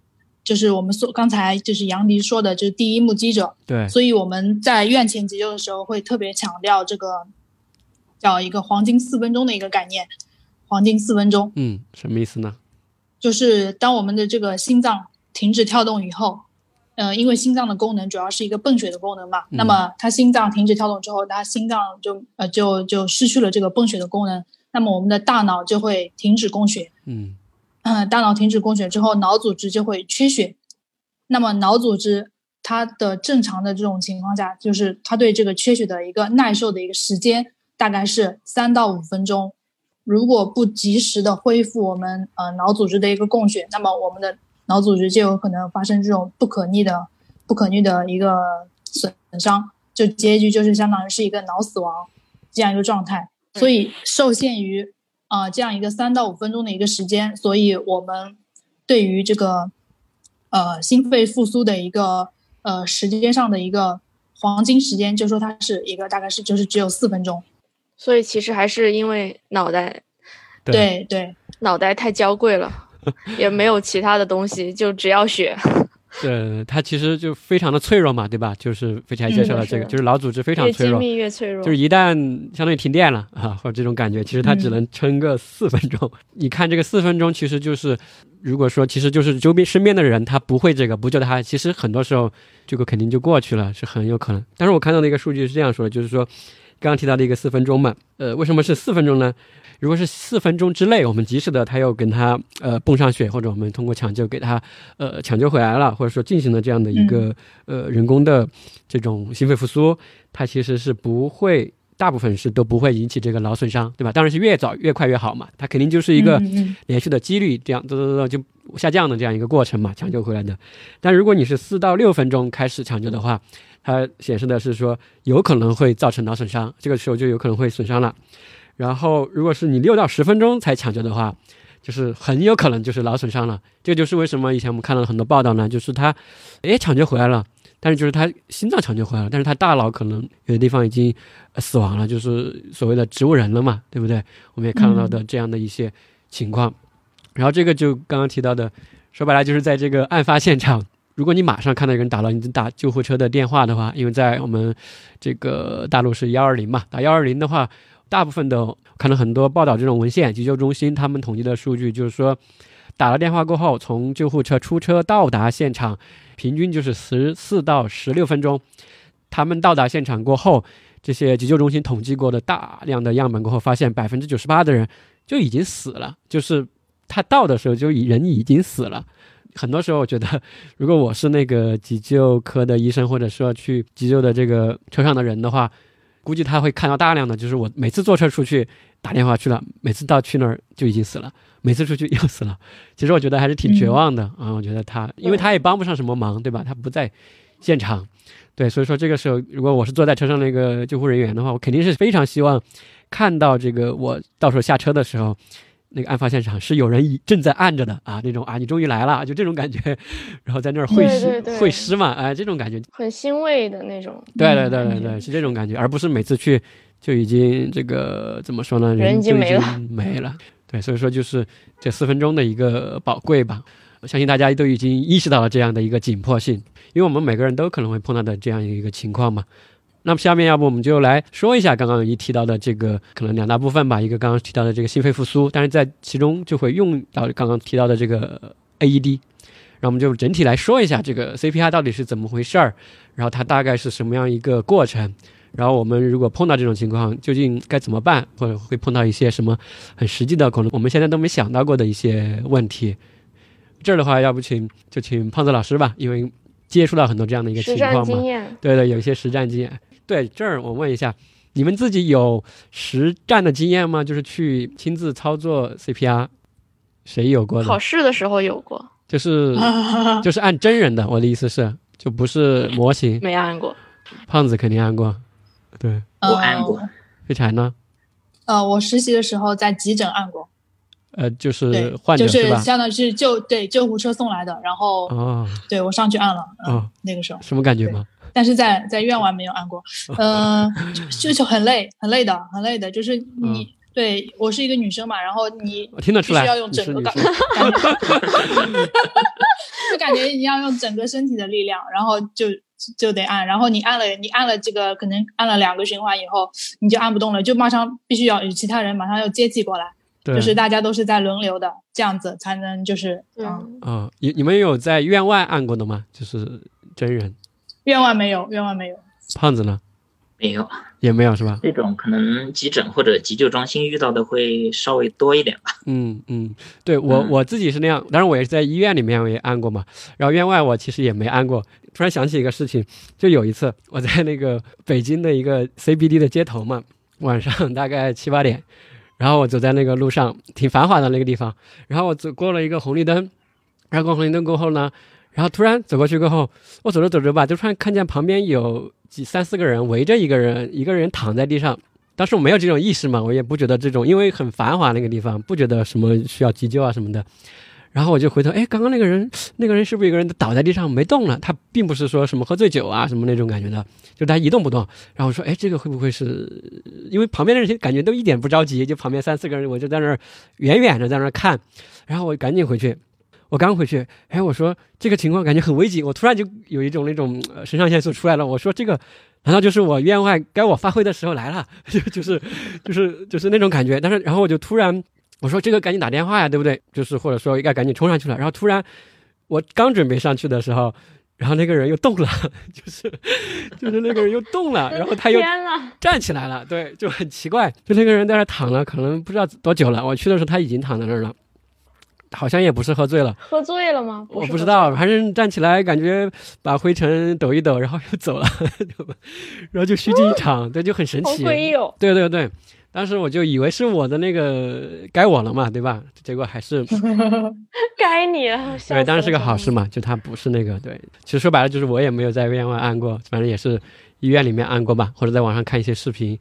就是我们所刚才就是杨迪说的，就是第一目击者。对，所以我们在院前急救的时候会特别强调这个叫一个黄金四分钟的一个概念。黄金四分钟。嗯，什么意思呢？就是当我们的这个心脏停止跳动以后，呃，因为心脏的功能主要是一个泵血的功能嘛，嗯。那么它心脏停止跳动之后，它心脏就呃就就失去了这个泵血的功能，那么我们的大脑就会停止供血，嗯。嗯，大脑停止供血之后，脑组织就会缺血，那么脑组织它的正常的这种情况下，就是它对这个缺血的一个耐受的一个时间大概是三到五分钟。如果不及时的恢复我们呃脑组织的一个供血，那么我们的脑组织就有可能发生这种不可逆的、不可逆的一个损伤，就结局就是相当于是一个脑死亡这样一个状态。所以受限于啊这样一个三到五分钟的一个时间，所以我们对于这个呃心肺复苏的一个呃时间上的一个黄金时间，就说它是一个大概是就是只有四分钟。所以其实还是因为脑袋，对对，脑袋太娇贵了，也没有其他的东西，就只要血。对，它其实就非常的脆弱嘛，对吧？就是飞柴介绍了这个，就是脑组织非常脆弱，越精密越脆弱。就是一旦相当于停电了啊，或者这种感觉，其实它只能撑个四分钟。你看这个四分钟，其实就是如果说，其实就是周边身边的人他不会这个，不救他，其实很多时候这个肯定就过去了，是很有可能。但是我看到的一个数据是这样说的，就是说。刚刚提到的一个四分钟嘛，呃，为什么是四分钟呢？如果是四分钟之内，我们及时的他又跟他呃泵上血，或者我们通过抢救给他呃抢救回来了，或者说进行了这样的一个呃人工的这种心肺复苏，它其实是不会，大部分是都不会引起这个脑损伤，对吧？当然是越早越快越好嘛，它肯定就是一个连续的几率这样就下降的这样一个过程嘛，抢救回来的。但如果你是四到六分钟开始抢救的话，它显示的是说有可能会造成脑损伤，这个时候就有可能会损伤了。然后，如果是你六到十分钟才抢救的话，就是很有可能就是脑损伤了。这就是为什么以前我们看到了很多报道呢，就是他，哎，抢救回来了，但是就是他心脏抢救回来了，但是他大脑可能有的地方已经死亡了，就是所谓的植物人了嘛，对不对？我们也看到的这样的一些情况。然后这个就刚刚提到的，说白了就是在这个案发现场。如果你马上看到有人打了你打救护车的电话的话，因为在我们这个大陆是幺二零嘛，打幺二零的话，大部分的看到很多报道这种文献，急救中心他们统计的数据就是说，打了电话过后，从救护车出车到达现场，平均就是十四到十六分钟。他们到达现场过后，这些急救中心统计过的大量的样本过后，发现百分之九十八的人就已经死了，就是他到的时候就人已经死了。很多时候，我觉得，如果我是那个急救科的医生，或者说去急救的这个车上的人的话，估计他会看到大量的，就是我每次坐车出去打电话去了，每次到去那儿就已经死了，每次出去又死了。其实我觉得还是挺绝望的 啊！我觉得他，因为他也帮不上什么忙，对吧？他不在现场，对，所以说这个时候，如果我是坐在车上那个救护人员的话，我肯定是非常希望看到这个我到时候下车的时候。那个案发现场是有人已正在按着的啊，那种啊，你终于来了，就这种感觉，然后在那儿会师会师嘛，哎，这种感觉很欣慰的那种。对对对对对，是这种感觉，而不是每次去就已经这个怎么说呢？人已经没了，没了。对，所以说就是这四分钟的一个宝贵吧，我相信大家都已经意识到了这样的一个紧迫性，因为我们每个人都可能会碰到的这样一个情况嘛。那么下面要不我们就来说一下刚刚一提到的这个可能两大部分吧，一个刚刚提到的这个心肺复苏，但是在其中就会用到刚刚提到的这个 AED，然后我们就整体来说一下这个 CPR 到底是怎么回事儿，然后它大概是什么样一个过程，然后我们如果碰到这种情况究竟该怎么办，或者会碰到一些什么很实际的可能我们现在都没想到过的一些问题。这儿的话，要不请就请胖子老师吧，因为接触到很多这样的一个情况嘛，对对，有一些实战经验。对这儿，我问一下，你们自己有实战的经验吗？就是去亲自操作 CPR，谁有过？考试的时候有过，就是 就是按真人的。我的意思是，就不是模型。没按过。胖子肯定按过，对，我按过。飞柴呢？呃，我实习的时候在急诊按过。呃，就是患者就是相当于是救对救护车送来的，然后哦，对我上去按了。哦，那个时候什么感觉吗？但是在在院外没有按过，嗯，就就很累，很累的，很累的。就是你对我是一个女生嘛，然后你我听得出来需要用整个感，就感觉你要用整个身体的力量，然后就就得按，然后你按了你按了这个可能按了两个循环以后，你就按不动了，就马上必须要有其他人马上要接济过来，就是大家都是在轮流的，这样子才能就是嗯啊，你你们有在院外按过的吗？就是真人。院外没有，院外没有。胖子呢？没有，也没有是吧？这种可能急诊或者急救中心遇到的会稍微多一点吧。嗯嗯，对我嗯我自己是那样，当然我也是在医院里面我也按过嘛，然后院外我其实也没按过。突然想起一个事情，就有一次我在那个北京的一个 CBD 的街头嘛，晚上大概七八点，然后我走在那个路上，挺繁华的那个地方，然后我走过了一个红绿灯，然后过红绿灯过后呢，然后突然走过去过后，我走着走着吧，就突然看见旁边有几三四个人围着一个人，一个人躺在地上。当时我没有这种意识嘛，我也不觉得这种，因为很繁华那个地方，不觉得什么需要急救啊什么的。然后我就回头，哎，刚刚那个人，那个人是不是一个人倒在地上没动了？他并不是说什么喝醉酒啊什么那种感觉的，就他一动不动。然后我说，哎，这个会不会是因为旁边的人感觉都一点不着急，就旁边三四个人，我就在那儿远远的在那儿看。然后我赶紧回去，我刚回去，哎，我说这个情况感觉很危急，我突然就有一种那种呃肾上腺素出来了。我说这个难道就是我院外该我发挥的时候来了？就就是就是就是那种感觉。但是然后我就突然我说这个赶紧打电话呀，对不对？就是或者说应该赶紧冲上去了。然后突然我刚准备上去的时候，然后那个人又动了，就是就是那个人又动了，然后他又，站起来了，对，就很奇怪，就那个人在那儿躺了，可能不知道多久了。我去的时候他已经躺在那儿了，好像也不是喝醉了，喝醉了吗？我不知道，反正站起来感觉把灰尘抖一抖，然后又走了，然后就虚惊一场，对，就很神好奇。诡异哦。对对对，当时我就以为是我的那个该我了嘛，对吧？结果还是 该你了，笑对，当然是个好事嘛，就他不是那个对。其实说白了就是我也没有在院外按过，反正也是医院里面按过吧，或者在网上看一些视频。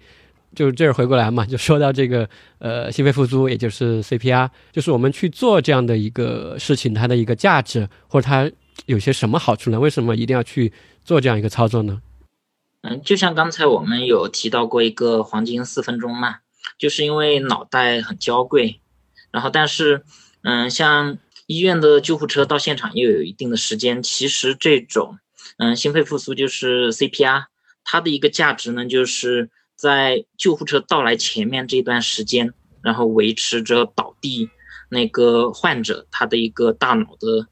就这儿回过来嘛，就说到这个呃心肺复苏，也就是 CPR，就是我们去做这样的一个事情，它的一个价值或者它有些什么好处呢？为什么一定要去做这样一个操作呢？嗯，就像刚才我们有提到过一个黄金四分钟嘛，就是因为脑袋很娇贵，然后但是，嗯，像医院的救护车到现场又有一定的时间，其实这种，嗯，心肺复苏就是 CPR，它的一个价值呢，就是在救护车到来前面这段时间，然后维持着倒地那个患者他的一个大脑的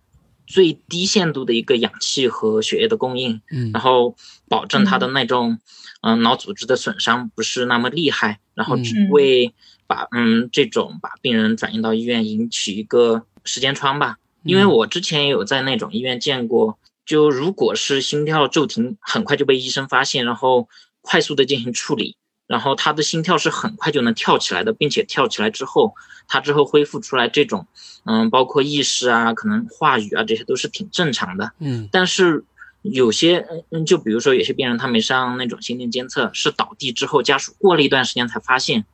最低限度的一个氧气和血液的供应，嗯然后保证他的那种嗯、呃脑组织的损伤不是那么厉害，然后只嗯。为把嗯这种把病人转移到医院引起一个时间窗吧。因为嗯。我之前也有在那种医院见过，就如果是心跳骤停，很快就被医生发现，然后快速的进行处理，然后他的心跳是很快就能跳起来的，并且跳起来之后，他之后恢复出来这种，嗯，包括意识啊，可能话语啊，这些都是挺正常的。嗯但是有些，嗯，就比如说有些病人他没上那种心电监测，是倒地之后家属过了一段时间才发现，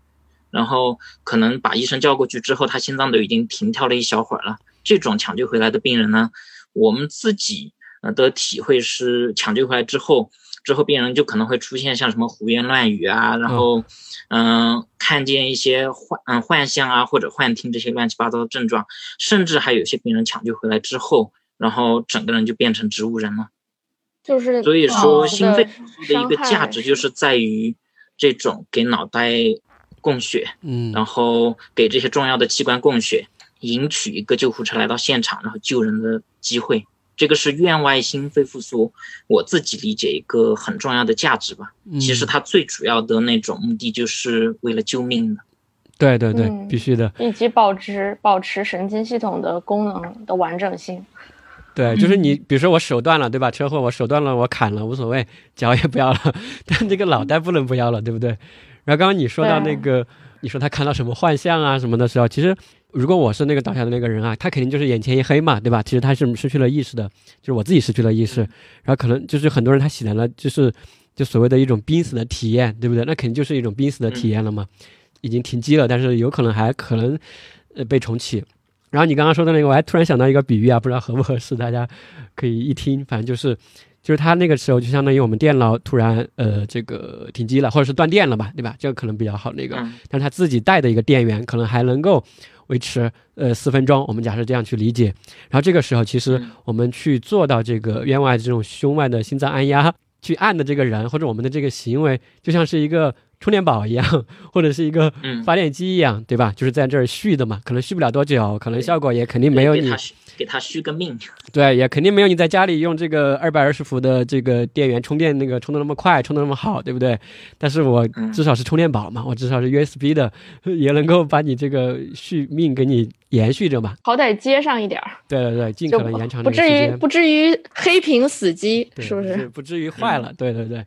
然后可能把医生叫过去之后，他心脏都已经停跳了一小会儿了。这种抢救回来的病人呢，我们自己呃的体会是，抢救回来之后，之后病人就可能会出现像什么胡言乱语啊，然后嗯、看见一些幻嗯、幻象啊或者幻听这些乱七八糟的症状，甚至还有些病人抢救回来之后，然后整个人就变成植物人了。就是所以哦说，心肺的复苏的一个价值就是在于这种给脑袋供血，嗯然后给这些重要的器官供血，赢取一个救护车来到现场，然后救人的机会。这个是院外心肺复苏，我自己理解一个很重要的价值吧。其实嗯它最主要的那种目的就是为了救命的。对对对，嗯必须的。以及保持保持神经系统的功能的完整性。对，就是你，比如说我手断了，对吧？车祸我手断了，我砍了无所谓，脚也不要了，但这个脑袋不能不要了，对不对？然后刚刚你说到那个，你说他看到什么幻象啊什么的时候，其实如果我是那个倒下的那个人啊，他肯定就是眼前一黑嘛，对吧？其实他是失去了意识的，就是我自己失去了意识，然后可能就是很多人他喜来了，就是就所谓的一种濒死的体验，对不对？那肯定就是一种濒死的体验了嘛，已经停机了，但是有可能还可能呃被重启。然后你刚刚说的那个，我还突然想到一个比喻啊，不知道合不合适，大家可以一听。反正就是，就是他那个时候就相当于我们电脑突然呃这个停机了，或者是断电了吧，对吧？这个可能比较好那个。嗯但是他自己带的一个电源可能还能够维持呃四分钟，我们假设这样去理解。然后这个时候，其实嗯我们去做到这个院外这种胸外的心脏按压，去按的这个人或者我们的这个行为，就像是一个充电宝一样，或者是一个嗯发电机一样，对吧？就是在这儿续的嘛，可能续不了多久，可能效果也肯定没有你给它续给他续个命。对，也肯定没有你在家里用这个二百二十伏的这个电源充电那个充的那么快，充的那么好，对不对？但是我嗯至少是充电宝嘛，我至少是 USB 的，也能够把你这个续命给你延续着嘛。好歹接上一点儿，对对对，尽可能延长不至于不至于黑屏死机，是不是？不至于坏了？对对对。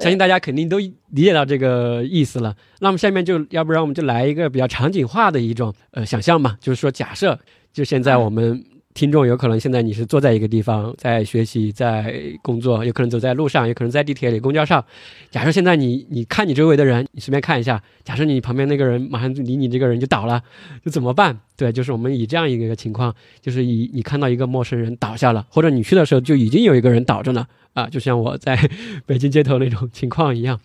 相信大家肯定都理解到这个意思了。那么下面就要不然我们就来一个比较场景化的一种呃想象嘛，就是说假设就现在我们听众有可能现在你是坐在一个地方在学习在工作，有可能走在路上，有可能在地铁里、公交上。假设现在你你看你周围的人，你随便看一下，假设你旁边那个人马上离你这个人就倒了，就怎么办？对，就是我们以这样一个情况，就是以你看到一个陌生人倒下了，或者你去的时候就已经有一个人倒着呢。啊，就像我在北京街头那种情况一样，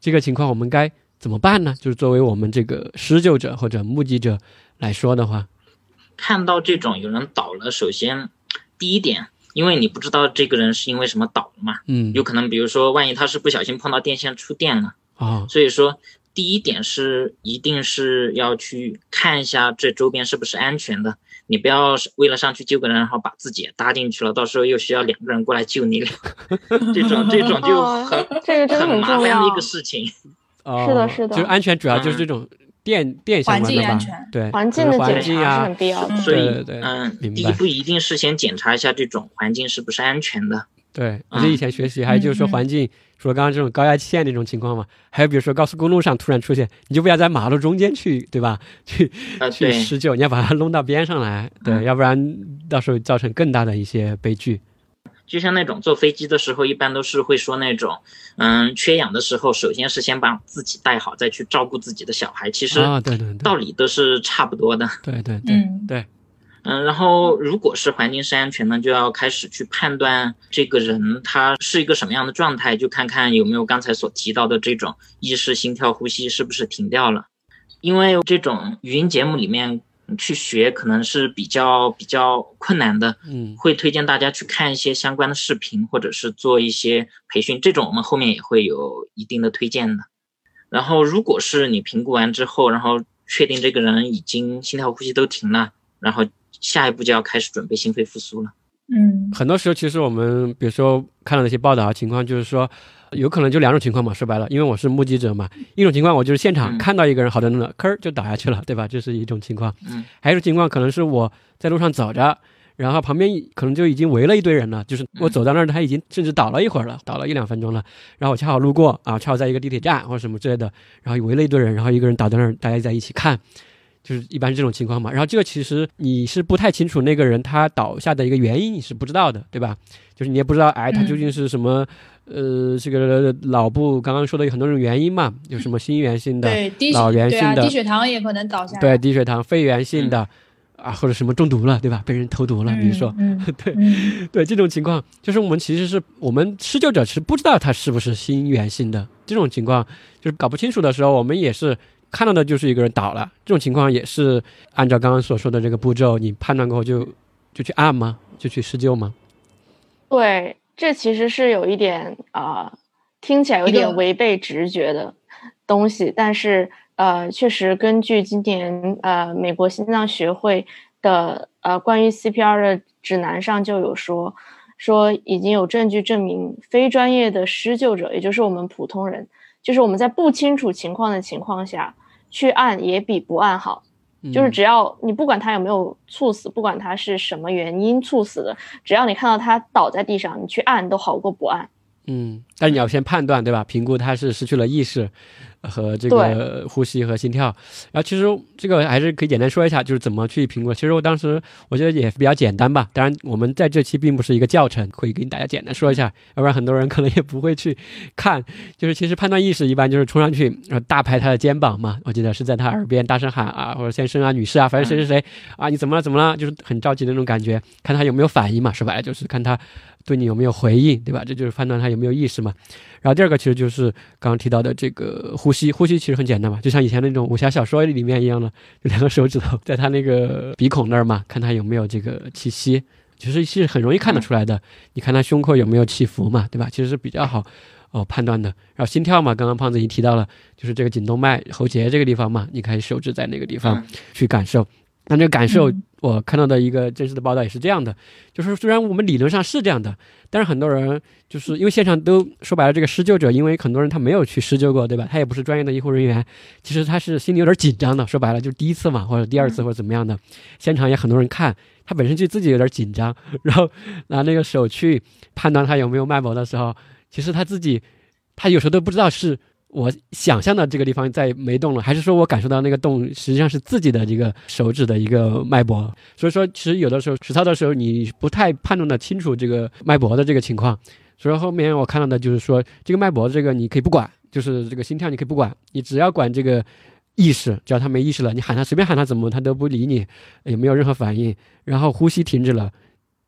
这个情况我们该怎么办呢？就是作为我们这个施救者或者目击者来说的话，看到这种有人倒了，首先第一点，因为你不知道这个人是因为什么倒了嘛，嗯，有可能比如说万一他是不小心碰到电线触电了，啊，所以说第一点是一定是要去看一下这周边是不是安全的。你不要为了上去救个人，然后把自己也搭进去了，到时候又需要两个人过来救你，这种这种就哦很、这个真的很麻烦的一个事情。哦。是的是的。就是安全主要就是这种电、电相关的吧环境安全，对，环境的检查是环境啊很，必要的。嗯所以，对对对嗯，明白第一步一定是先检查一下这种环境是不是安全的。对，而且以前学习还有就是说环境，除了刚刚这种高压线那种情况嘛，还有比如说高速公路上突然出现，你就不要在马路中间去，对吧？去呃，去，施救，你要把它弄到边上来，对，嗯要不然到时候造成更大的一些悲剧。就像那种坐飞机的时候，一般都是会说那种，嗯，缺氧的时候，首先是先把自己带好，再去照顾自己的小孩。其实啊，对对对，道理都是差不多的。对对对嗯对，嗯，然后如果是环境是安全呢，就要开始去判断这个人他是一个什么样的状态，就看看有没有刚才所提到的这种意识、心跳、呼吸是不是停掉了。因为这种语音节目里面去学可能是比较比较困难的，嗯会推荐大家去看一些相关的视频，或者是做一些培训，这种我们后面也会有一定的推荐的。然后，如果是你评估完之后，然后确定这个人已经心跳、呼吸都停了，然后下一步就要开始准备心肺复苏了。嗯很多时候其实我们比如说看到那些报道情况，就是说有可能就两种情况嘛，说白了，因为我是目击者嘛，一种情况我就是现场嗯看到一个人好端端的，吭儿就倒下去了，对吧？这是一种情况。嗯，还有一种情况可能是我在路上走着。然后旁边可能就已经围了一堆人了，就是我走到那儿，他已经甚至倒了一会儿了，倒了一两分钟了。然后我恰好路过啊，恰好在一个地铁站或者什么之类的，然后围了一堆人，然后一个人倒在那儿，大家在一起看，就是一般是这种情况嘛。然后这个其实你是不太清楚那个人他倒下的一个原因，你是不知道的，对吧？就是你也不知道，哎，他究竟是什么，呃，这个脑部刚刚说的有很多种原因嘛，有什么心源性的，对低老源对啊，性的低血糖也可能倒下。对低血糖、肺源性的。啊，或者什么中毒了，对吧？被人投毒了，比如说，嗯，对嗯对这种情况，就是我们其实是我们施救者是不知道他是不是心源性的这种情况，就是搞不清楚的时候，我们也是看到的就是一个人倒了，这种情况也是按照刚刚所说的这个步骤，你判断过后就就去按吗？就去施救吗？对，这其实是有一点啊、听起来有点违背直觉的东西，但是呃，确实根据今年呃美国心脏学会的呃关于 CPR 的指南上就有说，说已经有证据证明，非专业的施救者，也就是我们普通人，就是我们在不清楚情况的情况下去按，也比不按好。就是嗯只要你不管他有没有猝死，不管他是什么原因猝死的，只要你看到他倒在地上，你去按都好过不按。嗯，但是你要先判断，对吧？评估他是失去了意识和这个呼吸和心跳。然后其实这个还是可以简单说一下，就是怎么去评估。其实我当时我觉得也比较简单吧。当然，我们在这期并不是一个教程，可以给大家简单说一下，要不然很多人可能也不会去看。就是其实判断意识一般就是冲上去，然后大拍他的肩膀嘛。我记得是在他耳边大声喊啊，或者先生啊、女士啊，反正谁谁谁啊，你怎么了？怎么了？就是很着急的那种感觉，看他有没有反应嘛。说白了就是看他对你有没有回应，对吧？这就是判断他有没有意识嘛。然后第二个其实就是刚刚提到的这个呼吸，呼吸其实很简单嘛，就像以前那种武侠小说里面一样的，就两个手指头在他那个鼻孔那儿嘛，看他有没有这个气息，其实是很容易看得出来的。你看他胸口有没有起伏嘛，对吧？其实是比较好哦判断的。然后心跳嘛，刚刚胖子已经提到了，就是这个颈动脉喉结这个地方嘛，你可以手指在那个地方去感受。那这个感受，我看到的一个真实的报道也是这样的，就是虽然我们理论上是这样的，但是很多人就是因为现场都说白了，这个施救者，因为很多人他没有去施救过，对吧？他也不是专业的医护人员，其实他是心里有点紧张的。说白了，就是第一次嘛，或者第二次或者怎么样的，现场也很多人看，他本身就自己有点紧张，然后拿那个手去判断他有没有脉搏的时候，其实他自己他有时候都不知道是。我想象的这个地方在没动了，还是说我感受到那个动实际上是自己的一个手指的一个脉搏？所以说，其实有的时候实操的时候，你不太判断的清楚这个脉搏的这个情况。所以后面我看到的就是说，这个脉搏这个你可以不管，就是这个心跳你可以不管，你只要管这个意识，只要他没意识了，你喊他随便喊他怎么他都不理你，也没有任何反应，然后呼吸停止了。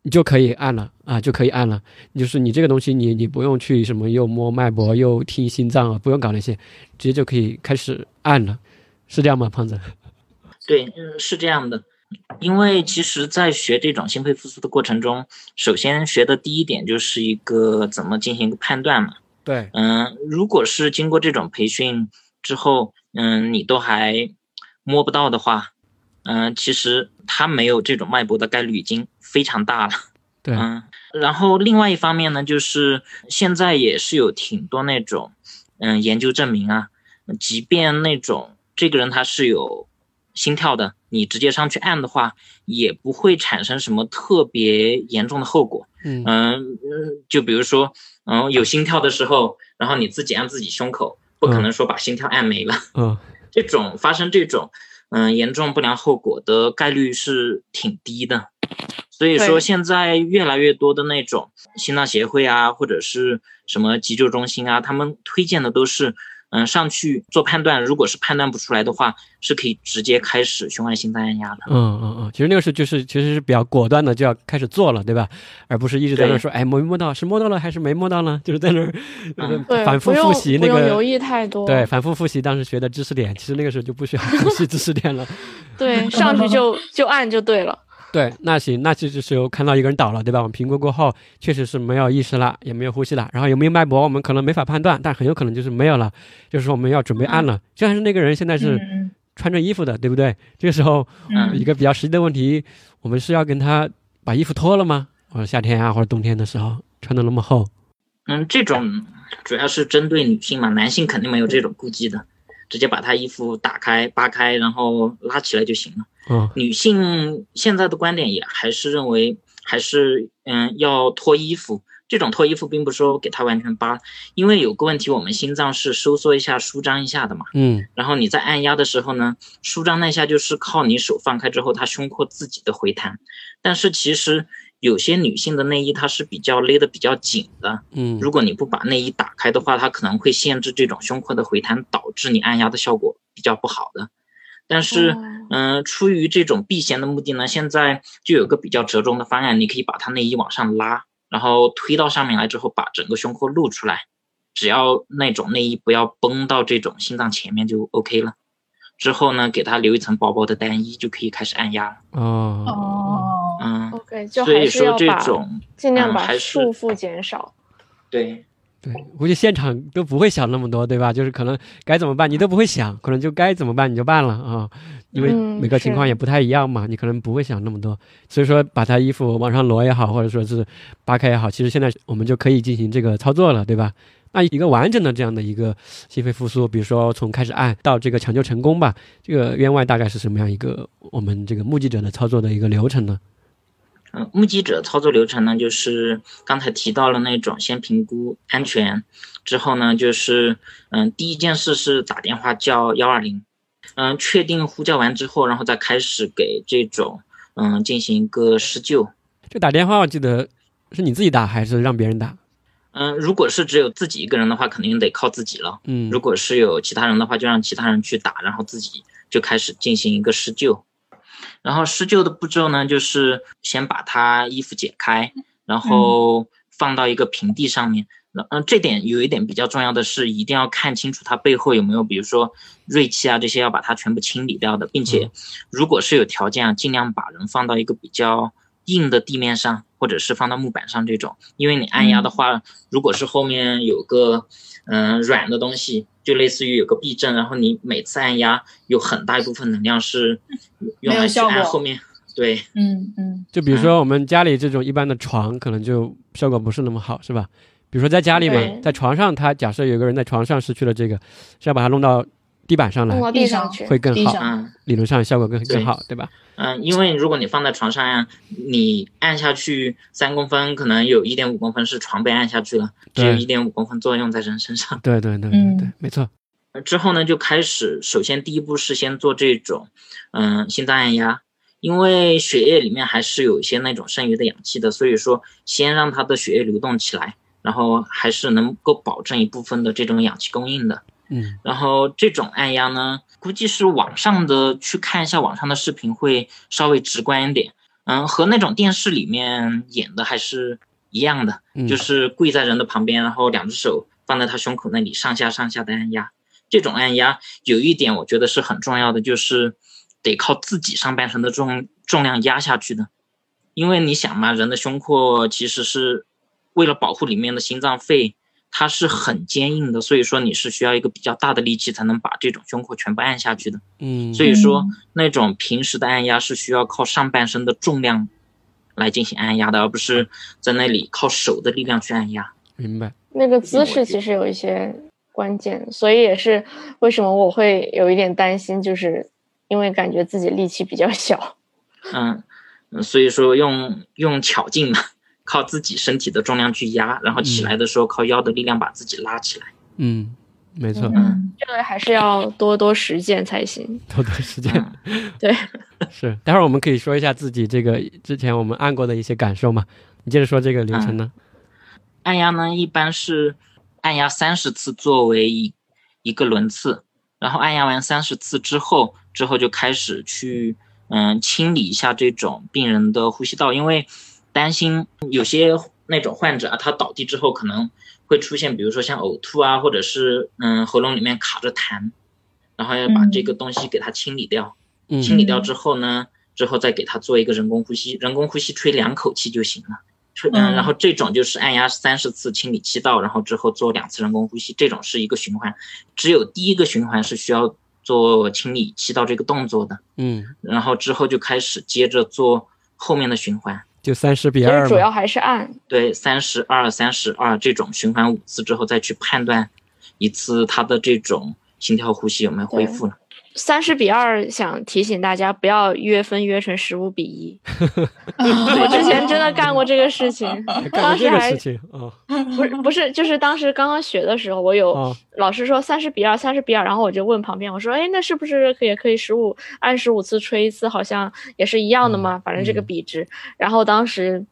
你就可以按了啊，就可以按了。就是你这个东西，你你不用去什么又摸脉搏又听心脏啊，不用搞那些，直接就可以开始按了，是这样吗，胖子？对，嗯，是这样的。因为其实，在学这种心肺复苏的过程中，首先学的第一点就是一个怎么进行一个判断嘛。对，嗯，如果是经过这种培训之后，嗯，你都还摸不到的话。嗯，其实他没有这种脉搏的概率已经非常大了。对，嗯，然后另外一方面呢，就是现在也是有挺多那种，嗯，研究证明啊，即便那种这个人他是有心跳的，你直接上去按的话，也不会产生什么特别严重的后果。嗯嗯，就比如说，嗯，有心跳的时候，然后你自己按自己胸口，不可能说把心跳按没了。嗯，这种发生这种。嗯，严重不良后果的概率是挺低的，所以说现在越来越多的那种心脏协会啊，或者是什么急救中心啊，他们推荐的都是。嗯，上去做判断，如果是判断不出来的话，是可以直接开始胸外心脏按压的。嗯嗯嗯，其实那个时候就是其实是比较果断的，就要开始做了，对吧？而不是一直在那说，哎，摸没摸到？是摸到了还是没摸到呢？就是在那儿反复复习那个，犹豫太多。对，反复复习当时学的知识点，其实那个时候就不需要 复习知识点了。对，上去就就按就对了。对，那行，那这就是看到一个人倒了，对吧？我们评估过后，确实是没有意识了，也没有呼吸了，然后有没有脉搏，我们可能没法判断，但很有可能就是没有了，就是说我们要准备按了。就像是那个人现在是穿着衣服的，对不对？这个时候，一个比较实际的问题，我们是要跟他把衣服脱了吗？或者夏天啊，或者冬天的时候穿的那么厚？嗯，这种主要是针对女性嘛，男性肯定没有这种顾忌的。直接把他衣服打开、扒开，然后拉起来就行了。嗯，女性现在的观点也还是认为，还是嗯要脱衣服。这种脱衣服并不是说给它完全扒，因为有个问题，我们心脏是收缩一下、舒张一下的嘛。嗯，然后你在按压的时候呢，舒张那下就是靠你手放开之后，它胸廓自己的回弹。但是其实。有些女性的内衣它是比较勒得比较紧的，嗯，如果你不把内衣打开的话，它可能会限制这种胸廓的回弹，导致你按压的效果比较不好的。但是，嗯，出于这种避嫌的目的呢，现在就有个比较折中的方案，你可以把它内衣往上拉，然后推到上面来之后，把整个胸廓露出来，只要那种内衣不要绷到这种心脏前面就 OK 了。之后呢，给它留一层薄薄的单衣，就可以开始按压了。哦哦，嗯，OK，就所以说这种尽量把束缚减少。对对，估计现场都不会想那么多，对吧？就是可能该怎么办，你都不会想，可能就该怎么办你就办了啊，因为每个情况也不太一样嘛，你可能不会想那么多。所以说，把他衣服往上挪也好，或者说是扒开也好，其实现在我们就可以进行这个操作了，对吧？那一个完整的这样的一个心肺复苏，比如说从开始按到这个抢救成功吧，这个院外大概是什么样一个我们这个目击者的操作的一个流程呢？嗯，目击者操作流程呢，就是刚才提到了那种先评估安全，之后呢，就是嗯，第一件事是打电话叫幺二零，嗯，确定呼叫完之后，然后再开始给这种嗯进行一个施救。这打电话我记得是你自己打还是让别人打？嗯，如果是只有自己一个人的话，肯定得靠自己了。嗯，如果是有其他人的话，就让其他人去打，然后自己就开始进行一个施救。然后施救的步骤呢，就是先把他衣服解开，然后放到一个平地上面。嗯，这点有一点比较重要的是，一定要看清楚他背后有没有，比如说锐器啊这些，要把它全部清理掉的，并且如果是有条件啊，尽量把人放到一个比较硬的地面上，或者是放到木板上这种。因为你按压的话，如果是后面有个嗯软的东西，就类似于有个避震，然后你每次按压有很大一部分能量是用来去按后面。对，嗯嗯。就比如说我们家里这种一般的床，可能就效果不是那么好，是吧？比如说在家里嘛，在床上，他假设有个人在床上失去了这个，是要把它弄到地板上来，地上去会更好。理论上效果更更好，对吧？嗯，因为如果你放在床上呀，你按下去三公分，可能有一点五公分是床被按下去了，只有一点五公分作用在人身上。对对对对对，没错。之后呢，就开始，首先第一步是先做这种，嗯，心脏按压。因为血液里面还是有一些那种剩余的氧气的，所以说先让他的血液流动起来，然后还是能够保证一部分的这种氧气供应的。嗯，然后这种按压呢，估计是网上的去看一下网上的视频会稍微直观一点。嗯，和那种电视里面演的还是一样的，就是跪在人的旁边，然后两只手放在他胸口那里上下上下的按压。这种按压有一点我觉得是很重要的，就是。得靠自己上半身的重重量压下去的，因为你想嘛，人的胸廓其实是为了保护里面的心脏肺，它是很坚硬的，所以说你是需要一个比较大的力气才能把这种胸廓全部按下去的。嗯，所以说那种平时的按压是需要靠上半身的重量来进行按压的，而不是在那里靠手的力量去按压。明白。那个姿势其实有一些关键，所以也是为什么我会有一点担心，就是。因为感觉自己力气比较小，嗯，所以说用用巧劲嘛，靠自己身体的重量去压，然后起来的时候靠腰的力量把自己拉起来。嗯，没错。嗯，这个还是要多多实践才行。多多实践。对，是。待会儿我们可以说一下自己这个之前我们按过的一些感受嘛？你接着说这个流程呢？按压呢，一般是按压三十次作为一一个轮次。然后按压完三十次之后，之后就开始去嗯清理一下这种病人的呼吸道，因为担心有些那种患者啊，他倒地之后可能会出现，比如说像呕吐啊，或者是嗯喉咙里面卡着痰，然后要把这个东西给他清理掉。清理掉之后呢，之后再给他做一个人工呼吸，人工呼吸吹两口气就行了。吹嗯，然后这种就是按压三十次清理气道，然后之后做两次人工呼吸，这种是一个循环。只有第一个循环是需要做清理气道这个动作的，嗯，然后之后就开始接着做后面的循环，就三十比二主要还是按对三十二三十二这种循环五次之后再去判断一次他的这种心跳呼吸有没有恢复了。三十比二，想提醒大家不要约分约成十五比一。我之前真的干过这个事情，当时还 不是不是，就是当时刚刚学的时候，我有老师说三十比二，三十比二，然后我就问旁边，我说，哎，那是不是也可以十五按十五次吹一次，好像也是一样的嘛？反正这个比值，然后当时。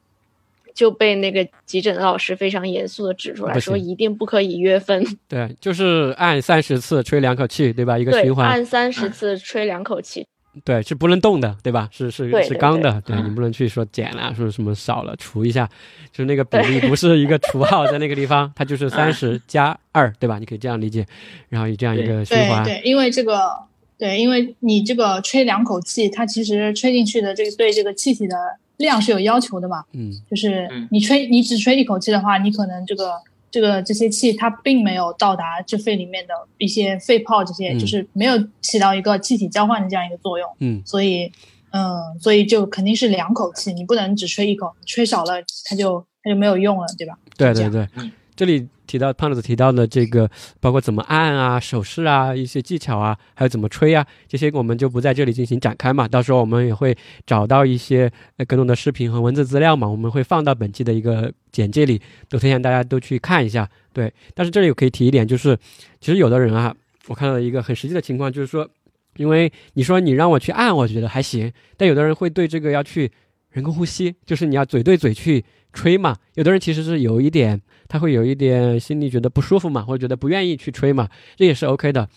就被那个急诊的老师非常严肃的指出来说，一定不可以约分。对，就是按三十次吹两口气，对吧？一个循环。按三十次吹两口气。对，是不能动的，对吧？是是是刚的，对你不能去说减了，说什么少了，除一下，就是那个比例不是一个除号在那个地方，它就是三十加二，对吧？你可以这样理解，然后以这样一个循环。对对，因为这个，对，因为你这个吹两口气，它其实吹进去的这个对这个气体的。量是有要求的嘛？嗯，就是你吹，你只吹一口气的话，你可能这个这个这些气它并没有到达这肺里面的一些肺泡，这些就是没有起到一个气体交换的这样一个作用。嗯，所以嗯，所以就肯定是两口气，你不能只吹一口，吹少了它就它就没有用了，对吧？对对对，这里。提到胖子提到的这个，包括怎么按啊、手势啊、一些技巧啊，还有怎么吹啊，这些我们就不在这里进行展开嘛。到时候我们也会找到一些更多的视频和文字资料嘛，我们会放到本期的一个简介里，都推荐大家都去看一下。对，但是这里可以提一点，就是其实有的人啊，我看到一个很实际的情况，就是说，因为你说你让我去按，我觉得还行，但有的人会对这个要去人工呼吸，就是你要嘴对嘴去吹嘛。有的人其实是有一点。他会有一点心里觉得不舒服嘛，或者觉得不愿意去吹嘛，这也是 OK 的。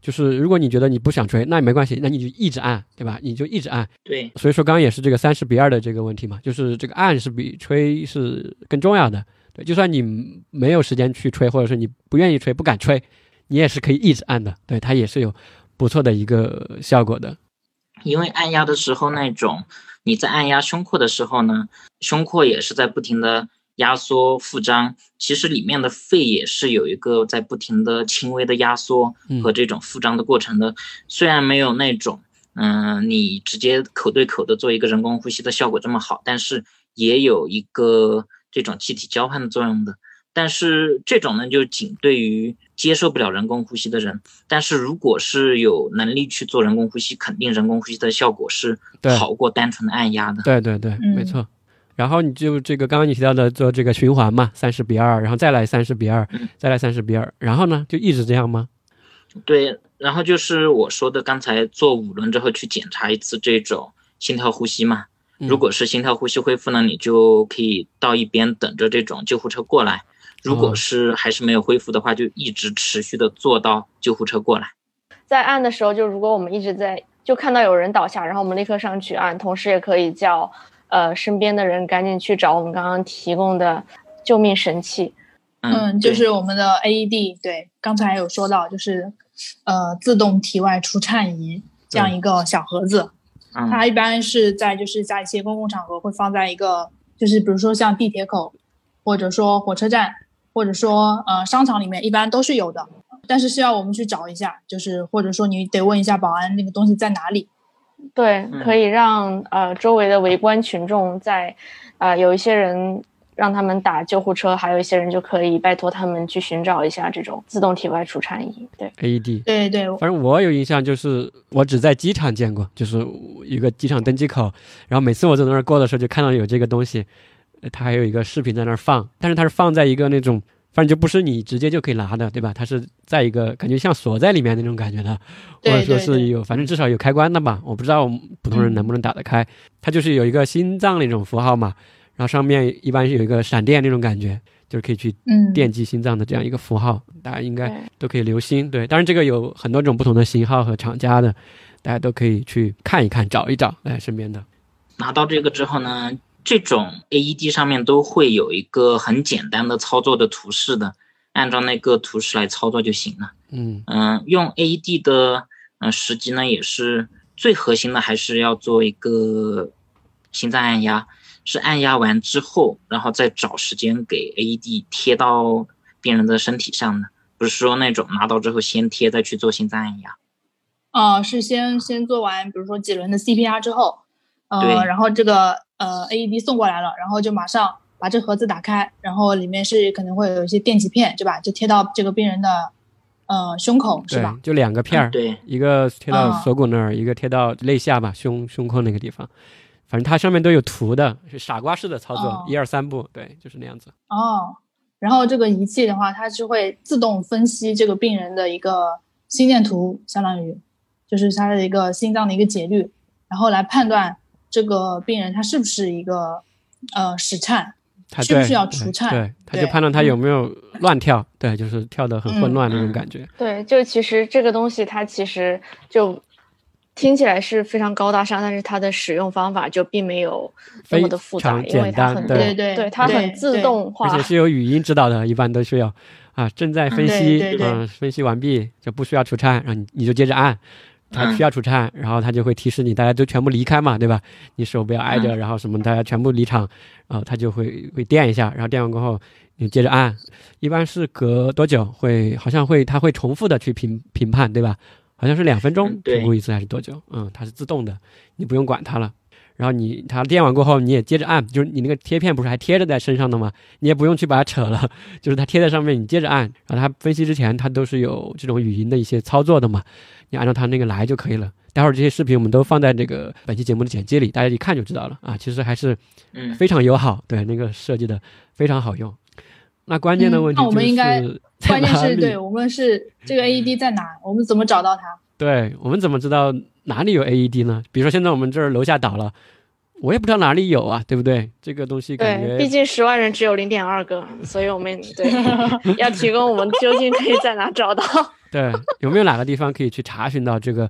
就是如果你觉得你不想吹，那也没关系，那你就一直按，对吧？你就一直按。对。所以说刚刚也是这个三十比二的这个问题嘛，就是这个按是比吹是更重要的。对，就算你没有时间去吹，或者是你不愿意吹、不敢吹，你也是可以一直按的。对，它也是有不错的一个效果的。因为按压的时候那种你在按压胸廓的时候呢，胸廓也是在不停的压缩腹张，其实里面的肺也是有一个在不停的轻微的压缩和这种腹张的过程的。虽然没有那种，嗯，你直接口对口的做一个人工呼吸的效果这么好，但是也有一个这种气体交换的作用的。但是这种呢，就仅对于接受不了人工呼吸的人。但是如果是有能力去做人工呼吸，肯定人工呼吸的效果是好过单纯的按压的。对对对，没错。然后你就这个刚刚你提到的做这个循环嘛，三十比二，然后再来三十比二，再来三十比二，然后呢就一直这样吗？对，然后就是我说的刚才做五轮之后去检查一次这种心跳呼吸嘛。如果是心跳呼吸恢复呢，你就可以到一边等着这种救护车过来。如果是还是没有恢复的话，就一直持续的坐到救护车过来。在按的时候，就如果我们一直在就看到有人倒下，然后我们立刻上去按，同时也可以叫呃身边的人赶紧去找我们刚刚提供的救命神器。嗯，就是我们的 AED。对，刚才有说到，就是呃自动体外除颤仪这样一个小盒子，它一般是在就是在一些公共场合会放在一个，就是比如说像地铁口，或者说火车站。或者说，呃，商场里面一般都是有的，但是需要我们去找一下，就是或者说你得问一下保安那个东西在哪里。对，可以让呃周围的围观群众在，啊，有一些人让他们打救护车，还有一些人就可以拜托他们去寻找一下这种自动体外除颤仪。对，AED。对对，反正我有印象，就是我只在机场见过，就是一个机场登机口，然后每次我从那儿过的时候就看到有这个东西。它还有一个视频在那儿放，但是它是放在一个那种，反正就不是你直接就可以拿的，对吧？它是在一个感觉像锁在里面那种感觉的，或者说是有，反正至少有开关的吧。我不知道普通人能不能打得开。它就是有一个心脏那种符号嘛，然后上面一般是有一个闪电那种感觉，就是可以去电击心脏的这样一个符号，大家应该都可以留心。对，当然这个有很多种不同的型号和厂家的，大家都可以去看一看，找一找，哎，身边的。拿到这个之后呢？这种 AED 上面都会有一个很简单的操作的图示的，按照那个图示来操作就行了。嗯嗯，用 AED 的嗯时机呢，也是最核心的，还是要做一个心脏按压，是按压完之后，然后再找时间给 AED 贴到病人的身体上的，不是说那种拿到之后先贴再去做心脏按压。哦，是先先做完，比如说几轮的 CPR 之后，呃，然后这个。呃，AED 送过来了，然后就马上把这盒子打开，然后里面是可能会有一些电极片，对吧？就贴到这个病人的呃胸口，是吧？就两个片儿，对，一个贴到锁骨那儿，一个贴到肋下吧，胸胸廓那个地方。反正它上面都有图的，是傻瓜式的操作，一二三步，对，就是那样子。哦，然后这个仪器的话，它是会自动分析这个病人的一个心电图，相当于就是它的一个心脏的一个节律，然后来判断。这个病人他是不是一个呃室颤，需不需要除颤？对，他就判断他有没有乱跳，对，就是跳的很混乱那种感觉。对，就其实这个东西它其实就听起来是非常高大上，但是它的使用方法就并没有那么的复杂，因为它很对对对，它很自动化，而且是有语音指导的，一般都需要啊，正在分析，嗯，分析完毕就不需要除颤，然后你你就接着按。他需要除颤，然后他就会提示你，大家都全部离开嘛，对吧？你手不要挨着，然后什么，大家全部离场，然后他就会会电一下，然后电完过后，你接着按，一般是隔多久会，好像会他会重复的去评评判，对吧？好像是两分钟评估一次还是多久？嗯，它是自动的，你不用管它了。然后你它练完过后，你也接着按，就是你那个贴片不是还贴着在身上的吗？你也不用去把它扯了，就是它贴在上面，你接着按。然后它分析之前，它都是有这种语音的一些操作的嘛，你按照它那个来就可以了。待会儿这些视频我们都放在这个本期节目的简介里，大家一看就知道了啊。其实还是非常友好，对那个设计的非常好用。那关键的问题就是，关键是对我们是这个 AED 在哪？我们怎么找到它？对我们怎么知道？哪里有 AED 呢？比如说现在我们这儿楼下倒了，我也不知道哪里有啊，对不对？这个东西感觉，毕竟十万人只有零点二个，所以我们对 要提供我们究竟可以在哪找到？对，有没有哪个地方可以去查询到这个？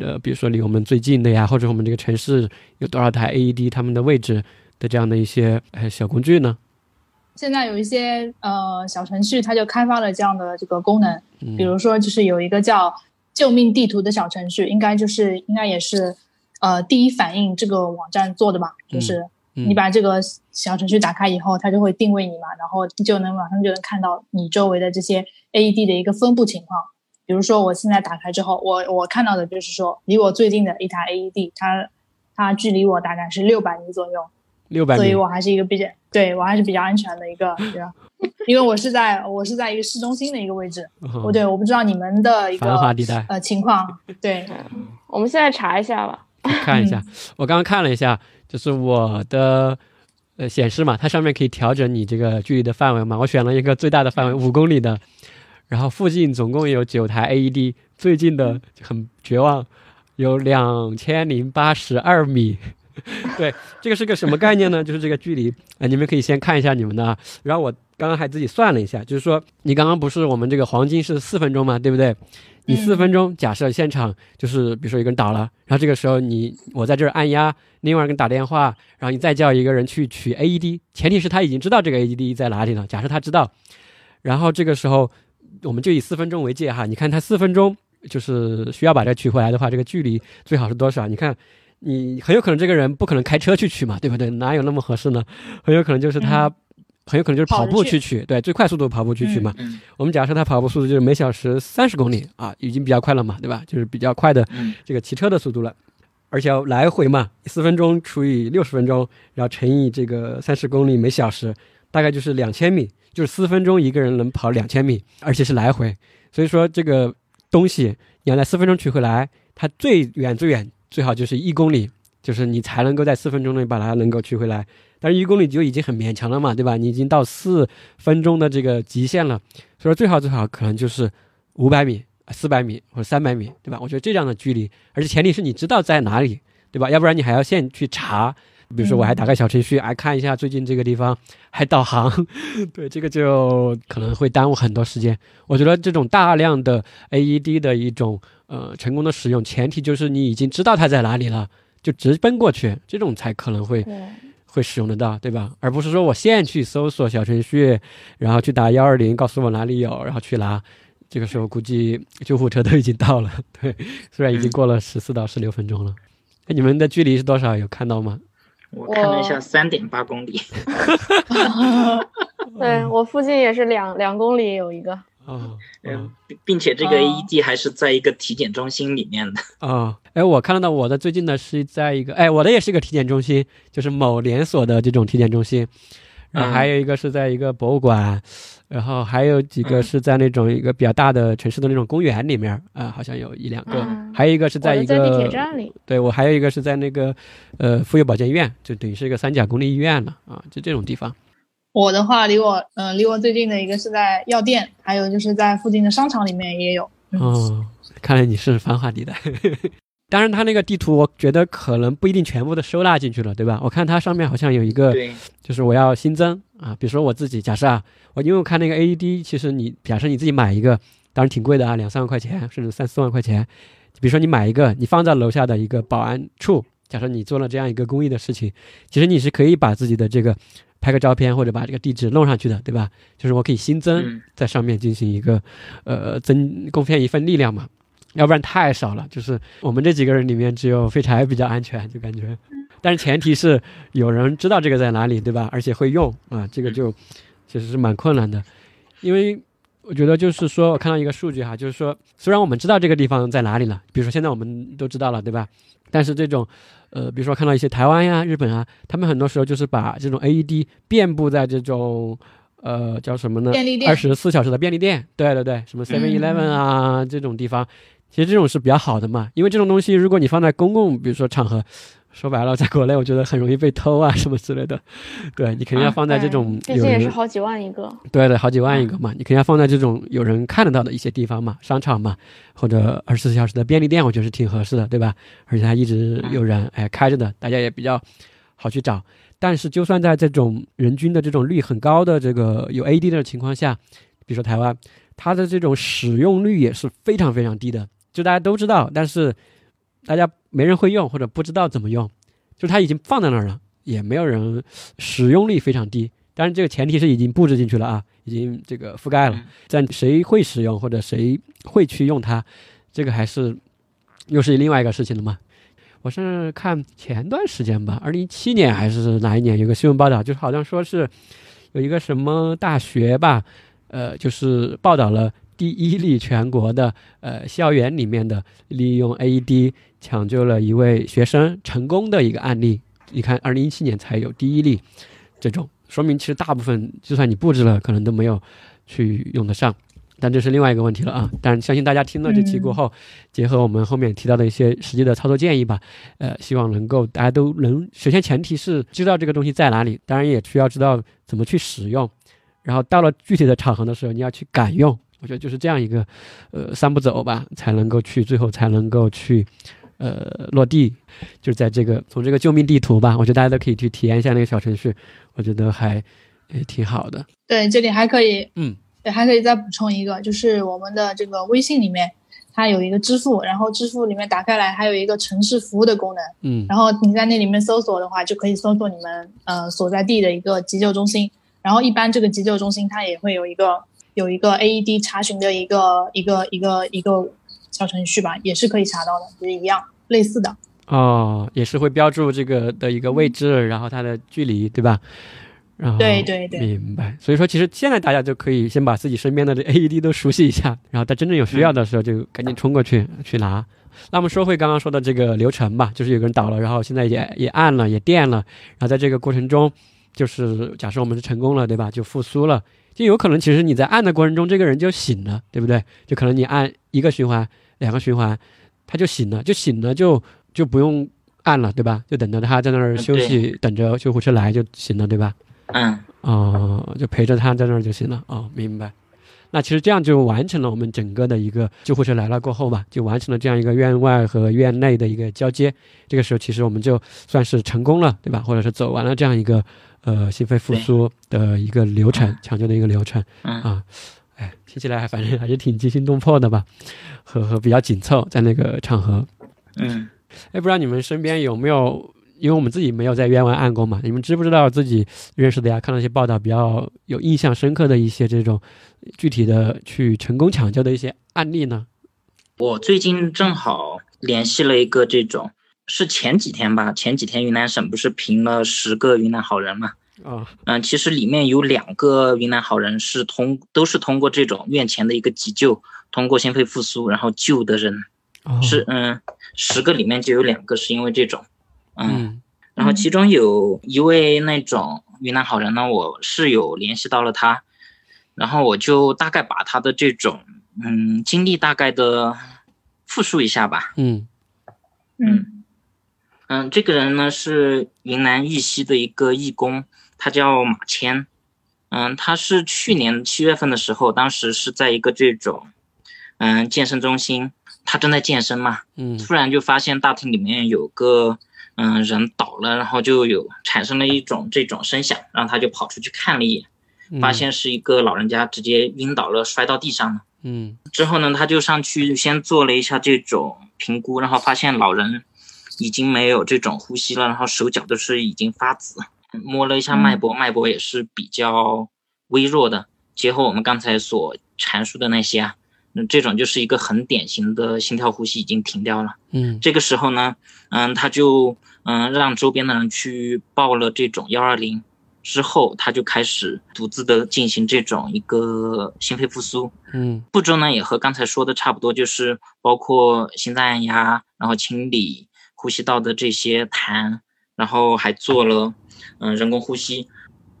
呃，比如说离我们最近的呀，或者我们这个城市有多少台 AED，他们的位置的这样的一些呃小工具呢？现在有一些呃小程序，它就开发了这样的这个功能，比如说就是有一个叫。救命地图的小程序，应该就是应该也是呃第一反应这个网站做的吧，就是嗯你把这个小程序打开以后，它就会定位你嘛，然后就能马上就能看到你周围的这些 AED 的一个分布情况。比如说我现在打开之后，我我看到的就是说离我最近的一台 AED，它它距离我大概是六百米左右，六百米所以，我还是一个比较对我还是比较安全的一个，对吧？因为我是在我是在一个市中心的一个位置，哦我对我不知道你们的一个繁华地带。呃情况，对，我们现在查一下吧。看一下，我刚刚看了一下，就是我的呃显示嘛，它上面可以调整你这个距离的范围嘛。我选了一个最大的范围五公里的，然后附近总共有九台 AED，最近的很绝望，有两千零八十二米。对，这个是个什么概念呢？就是这个距离，呃，你们可以先看一下你们的啊。然后我刚刚还自己算了一下，就是说你刚刚不是我们这个黄金是四分钟嘛，对不对？你四分钟，假设现场就是比如说一个人倒了，然后这个时候你我在这儿按压，另外一个人打电话，然后你再叫一个人去取 AED，前提是他已经知道这个 AED 在哪里了。假设他知道，然后这个时候我们就以四分钟为界哈，你看他四分钟就是需要把这个取回来的话，这个距离最好是多少？你看。你很有可能这个人不可能开车去取嘛，对不对？哪有那么合适呢？很有可能就是他，很有可能就是跑步去去取，对，最快速度跑步去取嘛。嗯我们假设他跑步速度就是每小时三十公里啊，已经比较快了嘛，对吧？就是比较快的嗯这个骑车的速度了，而且要来回嘛，四分钟除以六十分钟，然后乘以这个三十公里每小时，大概就是两千米，就是四分钟一个人能跑两千米，而且是来回。所以说这个东西你要在四分钟取回来，它最远最远最好就是一公里，就是你才能够在四分钟内把它能够取回来。但是一公里就已经很勉强了嘛，对吧？你已经到四分钟的这个极限了，所以说最好最好可能就是五百米、四百米或者三百米，对吧？我觉得这样的距离，而且前提是你知道在哪里，对吧？要不然你还要先去查，比如说我还打开小程序，哎看一下最近这个地方，还导航，对，这个就可能会耽误很多时间。我觉得这种大量的 AED 的一种呃成功的使用，前提就是你已经知道它在哪里了，就直奔过去，这种才可能会，会使用得到，对吧？而不是说我现去搜索小程序，然后去打幺二零，告诉我哪里有，然后去拿。这个时候估计救护车都已经到了，对，虽然已经过了十四到十六分钟了。哎，你们的距离是多少？有看到吗？我看了一下，三点八公里。对我附近也是两两公里有一个。啊，嗯，并并且这个哦 AED 还是在一个体检中心里面的。啊，哎，我看到我的最近的是在一个，哎，我的也是一个体检中心，就是某连锁的这种体检中心，然后嗯还有一个是在一个博物馆，然后还有几个嗯是在那种一个比较大的城市的那种公园里面啊、好像有一两个，嗯还有一个是在一个在地铁站里。对我还有一个是在那个呃妇幼保健院，就等于是一个三甲公立医院了啊，就这种地方。我的话离我嗯、呃离我最近的一个是在药店，还有就是在附近的商场里面也有。嗯哦，看来你是繁华地带。当然，它那个地图我觉得可能不一定全部都收纳进去了，对吧？我看它上面好像有一个，就是我要新增啊，比如说我自己假设啊，我因为我看那个 AED，其实你假设你自己买一个，当然挺贵的啊，两三万块钱，甚至三四万块钱。比如说你买一个，你放在楼下的一个保安处，假设你做了这样一个公益的事情，其实你是可以把自己的这个拍个照片或者把这个地址弄上去的，对吧？就是我可以新增嗯在上面进行一个呃增贡献一份力量嘛，要不然太少了。就是我们这几个人里面只有废柴比较安全，就感觉，但是前提是有人知道这个在哪里，对吧？而且会用啊，这个就其实是蛮困难的，因为。我觉得就是说，我看到一个数据哈，就是说，虽然我们知道这个地方在哪里了，比如说现在我们都知道了，对吧？但是这种，呃，比如说看到一些台湾呀、日本啊，他们很多时候就是把这种 AED 遍布在这种，呃，叫什么呢？便利店二十四小时的便利店，对对对，什么 Seven Eleven 啊、这种地方，其实这种是比较好的嘛，因为这种东西如果你放在公共，比如说场合，说白了，在国内我觉得很容易被偷啊 什么之类的，对你肯定要放在这种对毕竟也是好几万一个。对对，好几万一个嘛，你肯定要放在这种有人看得到的一些地方嘛，商场嘛，或者二十四小时的便利店，我觉得是挺合适的，对吧？而且它一直有人哎开着的，大家也比较好去找。但是就算在这种人均的这种率很高的这个有 AD 的情况下，比如说台湾，它的这种使用率也是非常非常低的，就大家都知道，但是大家没人会用或者不知道怎么用，就是它已经放在那儿了，也没有人使用率非常低。当然，这个前提是已经布置进去了啊，已经这个覆盖了嗯。但谁会使用或者谁会去用它，这个还是又是另外一个事情了嘛。我是看前段时间吧，二零一七年还是哪一年有个新闻报道，就是好像说是有一个什么大学吧，呃，就是报道了第一例全国的呃校园里面的利用 AED 抢救了一位学生成功的一个案例。你看，二零一七年才有第一例这种，说明其实大部分就算你布置了，可能都没有去用得上。但这是另外一个问题了啊！但相信大家听了这期过后，结合我们后面提到的一些实际的操作建议吧，呃，希望能够大家都能首先前提是知道这个东西在哪里，当然也需要知道怎么去使用，然后到了具体的场合的时候，你要去敢用。我觉得就是这样一个呃三步走吧，才能够去最后才能够去呃落地，就是在这个从这个救命地图吧，我觉得大家都可以去体验一下那个小程序，我觉得还也挺好的。对，这里还可以嗯。对，还可以再补充一个，就是我们的这个微信里面，它有一个支付，然后支付里面打开来还有一个城市服务的功能，嗯，然后你在那里面搜索的话，就可以搜索你们呃所在地的一个急救中心，然后一般这个急救中心它也会有一个有一个 AED 查询的一个一个一个一个小程序吧，也是可以查到的，就是一样类似的。哦，也是会标注这个的一个位置，然后它的距离，对吧？然后对对对，明白。所以说，其实现在大家就可以先把自己身边的这 AED 都熟悉一下，然后在真正有需要的时候就赶紧冲过去去拿。那我们说回刚刚说的这个流程吧，就是有个人倒了，然后现在也也按了，也电了，然后在这个过程中，就是假设我们是成功了，对吧？就复苏了，就有可能其实你在按的过程中，这个人就醒了，对不对？就可能你按一个循环、两个循环，他就醒了，就醒了就就不用按了，对吧？就等着他在那儿休息，等着救护车来就行了，对吧？嗯，哦，就陪着他在那儿就行了。哦，明白。那其实这样就完成了我们整个的一个救护车来了过后吧，就完成了这样一个院外和院内的一个交接。这个时候其实我们就算是成功了，对吧？或者是走完了这样一个呃心肺复苏的一个流程，抢救的一个流程。啊，哎，听起来还反正还是挺惊心动魄的吧，和和比较紧凑在那个场合。嗯，哎，不知道你们身边有没有？因为我们自己没有在院外按过嘛，你们知不知道自己认识的呀？看到一些报道比较有印象深刻的一些这种具体的去成功抢救的一些案例呢？我最近正好联系了一个这种，是前几天吧？前几天云南省不是评了十个云南好人嘛？啊，嗯，其实里面有两个云南好人是通，都是通过这种院前的一个急救，通过心肺复苏然后救的人，是嗯，十个里面就有两个是因为这种。嗯，然后其中有一位那种云南好人呢，我是有联系到了他，然后我就大概把他的这种嗯经历大概的复述一下吧。嗯嗯嗯，这个人呢是云南玉溪的一个义工，他叫马谦。嗯，他是去年七月份的时候，当时是在一个这种嗯健身中心，他正在健身嘛，嗯，突然就发现大厅里面有个。嗯，人倒了，然后就有产生了一种这种声响，然后他就跑出去看了一眼，发现是一个老人家直接晕倒了，摔到地上了。嗯，之后呢，他就上去先做了一下这种评估，然后发现老人已经没有这种呼吸了，然后手脚都是已经发紫，摸了一下脉搏，脉搏也是比较微弱的。结合我们刚才所阐述的那些啊。这种就是一个很典型的心跳呼吸已经停掉了。嗯，这个时候呢，嗯，他就嗯让周边的人去报了这种幺二零，之后他就开始独自的进行这种一个心肺复苏。嗯，步骤呢也和刚才说的差不多，就是包括心脏按压，然后清理呼吸道的这些痰，然后还做了嗯人工呼吸。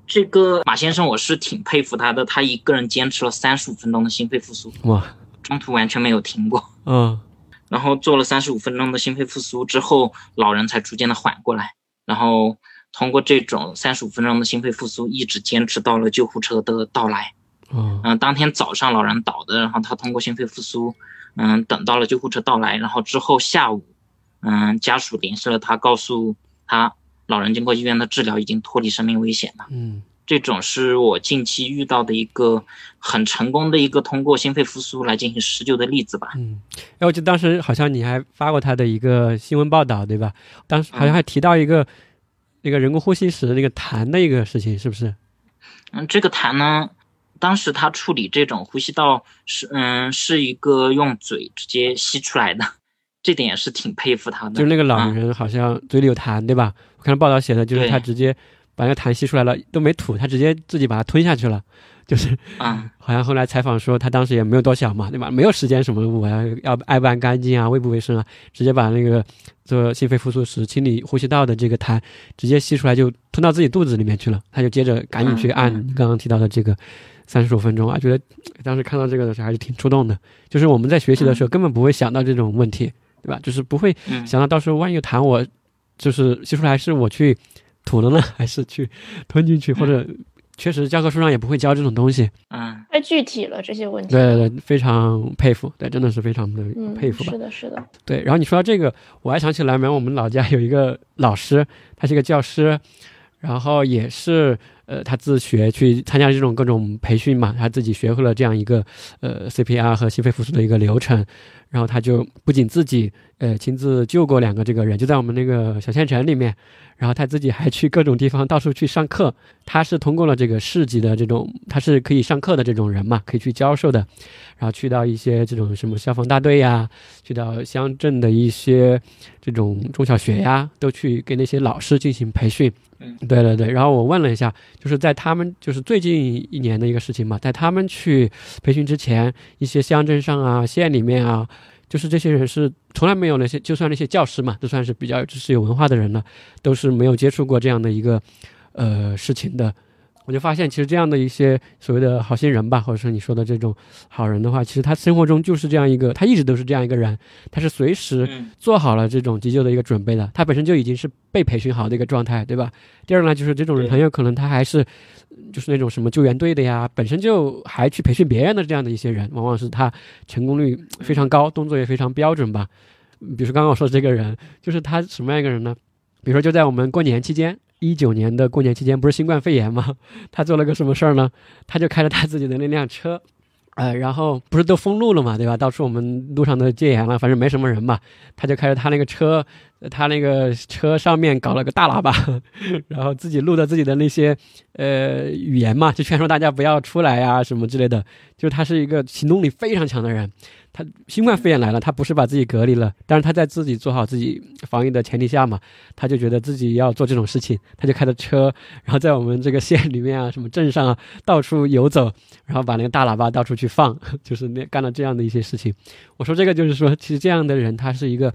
这个马先生我是挺佩服他的，他一个人坚持了三十五分钟的心肺复苏。哇！中途完全没有停过，嗯，然后做了三十五分钟的心肺复苏之后，老人才逐渐的缓过来，然后通过这种三十五分钟的心肺复苏，一直坚持到了救护车的到来。嗯，当天早上老人倒的，然后他通过心肺复苏，嗯，等到了救护车到来，然后之后下午，嗯，家属联系了他，告诉他老人经过医院的治疗已经脱离生命危险了。嗯。这种是我近期遇到的一个很成功的一个通过心肺复苏来进行施救的例子吧。嗯，哎，我记得当时好像你还发过他的一个新闻报道，对吧？当时好像还提到一个那个人工呼吸时那个痰的一个事情，是不是？嗯，这个痰呢，当时他处理这种呼吸道是嗯是一个用嘴直接吸出来的这点也是挺佩服他的。就是那个老嗯人好像嘴里有痰，对吧？我看报道写的就是他直接把那个痰吸出来了，都没吐，他直接自己把它吞下去了。就是啊 好像后来采访说，他当时也没有多想嘛，对吧？没有时间什么我要要爱不爱干净啊，卫不卫生啊，直接把那个做心肺复苏时清理呼吸道的这个痰直接吸出来，就吞到自己肚子里面去了。他就接着赶紧去按刚刚提到的这个三十五分钟啊，觉得当时看到这个的时候还是挺触动的。就是我们在学习的时候根本不会想到这种问题，对吧？就是不会嗯想到到时候万一有痰我就是吸出来是我去吐了呢，还是去吞进去，或者确实教科书上也不会教这种东西。嗯太具体了这些问题。对对对，非常佩服，对，真的是非常的嗯，佩服吧。是的，是的。对，然后你说到这个，我还想起来，我们老家有一个老师，他是一个教师，然后也是呃，他自学去参加这种各种培训嘛，他自己学会了这样一个呃 CPR 和心肺复苏的一个流程，然后他就不仅自己呃亲自救过两个这个人，就在我们那个小县城里面，然后他自己还去各种地方到处去上课，他是通过了这个市级的这种，他是可以上课的这种人嘛，可以去教授的，然后去到一些这种什么消防大队呀，去到乡镇的一些这种中小学呀，都去给那些老师进行培训。嗯，对对对。然后我问了一下，就是在他们就是最近一年的一个事情嘛，在他们去培训之前，一些乡镇上啊、县里面啊，就是这些人是从来没有那些，就算那些教师嘛，都算是比较就是、有文化的人了，都是没有接触过这样的一个呃事情的。我就发现，其实这样的一些所谓的好心人吧，或者说你说的这种好人的话，其实他生活中就是这样一个，他一直都是这样一个人，他是随时嗯做好了这种急救的一个准备的，他本身就已经是被培训好的一个状态，对吧？第二呢，就是这种人很有可能他还是就是那种什么救援队的呀，本身就还去培训别人的这样的一些人，往往是他成功率非常高，动作也非常标准吧。比如说刚刚我说的这个人，就是他什么样一个人呢？比如说就在我们过年期间。一九年的过年期间，不是新冠肺炎吗？他做了个什么事儿呢？他就开着他自己的那辆车，呃，然后不是都封路了嘛，对吧？到处我们路上都戒严了，反正没什么人嘛。他就开着他那个车，他那个车上面搞了个大喇叭，然后自己录的自己的那些呃语言嘛，就劝说大家不要出来呀、什么之类的。就是他是一个行动力非常强的人。他新冠肺炎来了，他不是把自己隔离了，但是他在自己做好自己防疫的前提下嘛，他就觉得自己要做这种事情，他就开着车，然后在我们这个县里面啊，什么镇上啊，到处游走，然后把那个大喇叭到处去放，就是那干了这样的一些事情。我说这个就是说，其实这样的人他是一个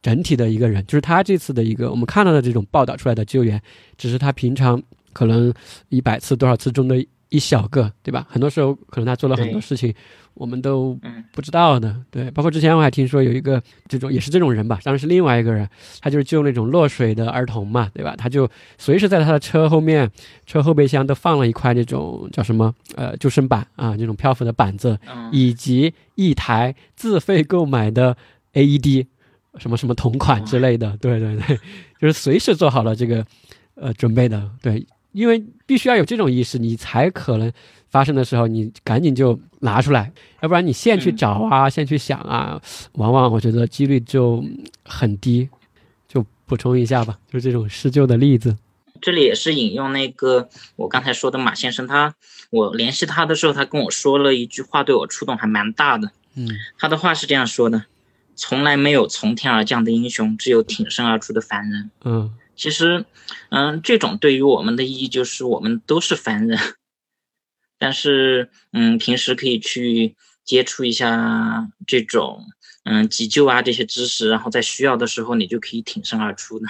整体的一个人，就是他这次的一个我们看到的这种报道出来的救援，只是他平常可能一百次多少次中的一小个，对吧？很多时候可能他做了很多事情，我们都嗯。不知道的。对，包括之前我还听说有一个这种也是这种人吧，当然是另外一个人，他就是救那种落水的儿童嘛，对吧？他就随时在他的车后面、车后备箱都放了一块那种叫什么呃救生板啊，那种漂浮的板子，嗯。以及一台自费购买的 AED，什么什么同款之类的，对对对，就是随时做好了这个呃准备的，对，因为必须要有这种意识，你才可能发生的时候你赶紧就拿出来，要不然你现去嗯找啊，现去想啊，往往我觉得几率就很低。就补充一下吧，就是这种施救的例子。这里也是引用那个我刚才说的马先生，他我联系他的时候，他跟我说了一句话，对我触动还蛮大的。嗯他的话是这样说的：从来没有从天而降的英雄，只有挺身而出的凡人。嗯其实，嗯，这种对于我们的意义就是我们都是凡人，但是，嗯，平时可以去接触一下这种，嗯，急救啊这些知识，然后在需要的时候，你就可以挺身而出呢。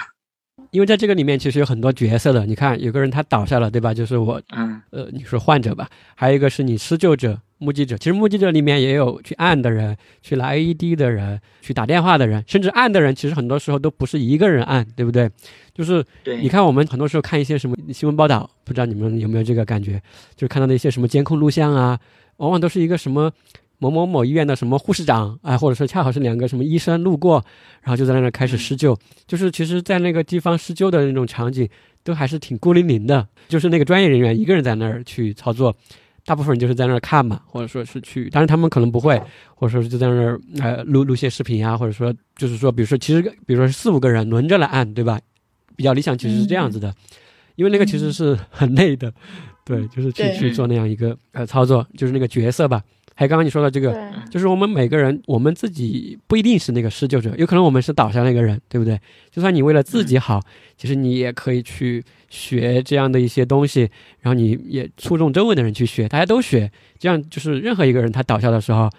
因为在这个里面其实有很多角色的，你看有个人他倒下了，对吧？就是我嗯呃，你说患者吧，还有一个是你施救者、目击者。其实目击者里面也有去按的人，去拿 AED 的人，去打电话的人，甚至按的人，其实很多时候都不是一个人按，对不对？就是对，你看我们很多时候看一些什么新闻报道，不知道你们有没有这个感觉？就是看到那些什么监控录像啊，往往都是一个什么某某某医院的什么护士长啊，或者说恰好是两个什么医生路过，然后就在那儿开始施救。就是其实，在那个地方施救的那种场景，都还是挺孤零零的，就是那个专业人员一个人在那儿去操作。大部分人就是在那儿看嘛，或者说是去，当然他们可能不会，或者说是就在那儿呃录录些视频啊，或者说就是说，比如说其实比如说是四五个人轮着来按，对吧？比较理想其实是这样子的，因为那个其实是很累的，对，就是去去做那样一个呃操作，就是那个角色吧。还有刚刚你说的这个，就是我们每个人，我们自己不一定是那个施救者，有可能我们是倒下那个人，对不对？就算你为了自己好，其实你也可以去学这样的一些东西，然后你也触动周围的人去学，大家都学，这样就是任何一个人他倒下的时候，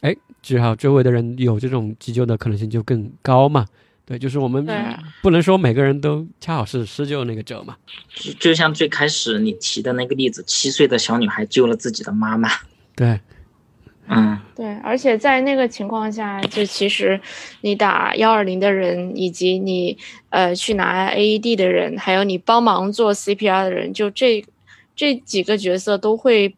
哎，至少周围的人有这种急救的可能性就更高嘛。对，就是我们不能说每个人都恰好是施救那个者嘛。就就像最开始你提的那个例子，七岁的小女孩救了自己的妈妈。对，嗯，对，而且在那个情况下，就其实你打幺二零的人，以及你呃去拿 AED 的人，还有你帮忙做 CPR 的人，就这这几个角色都会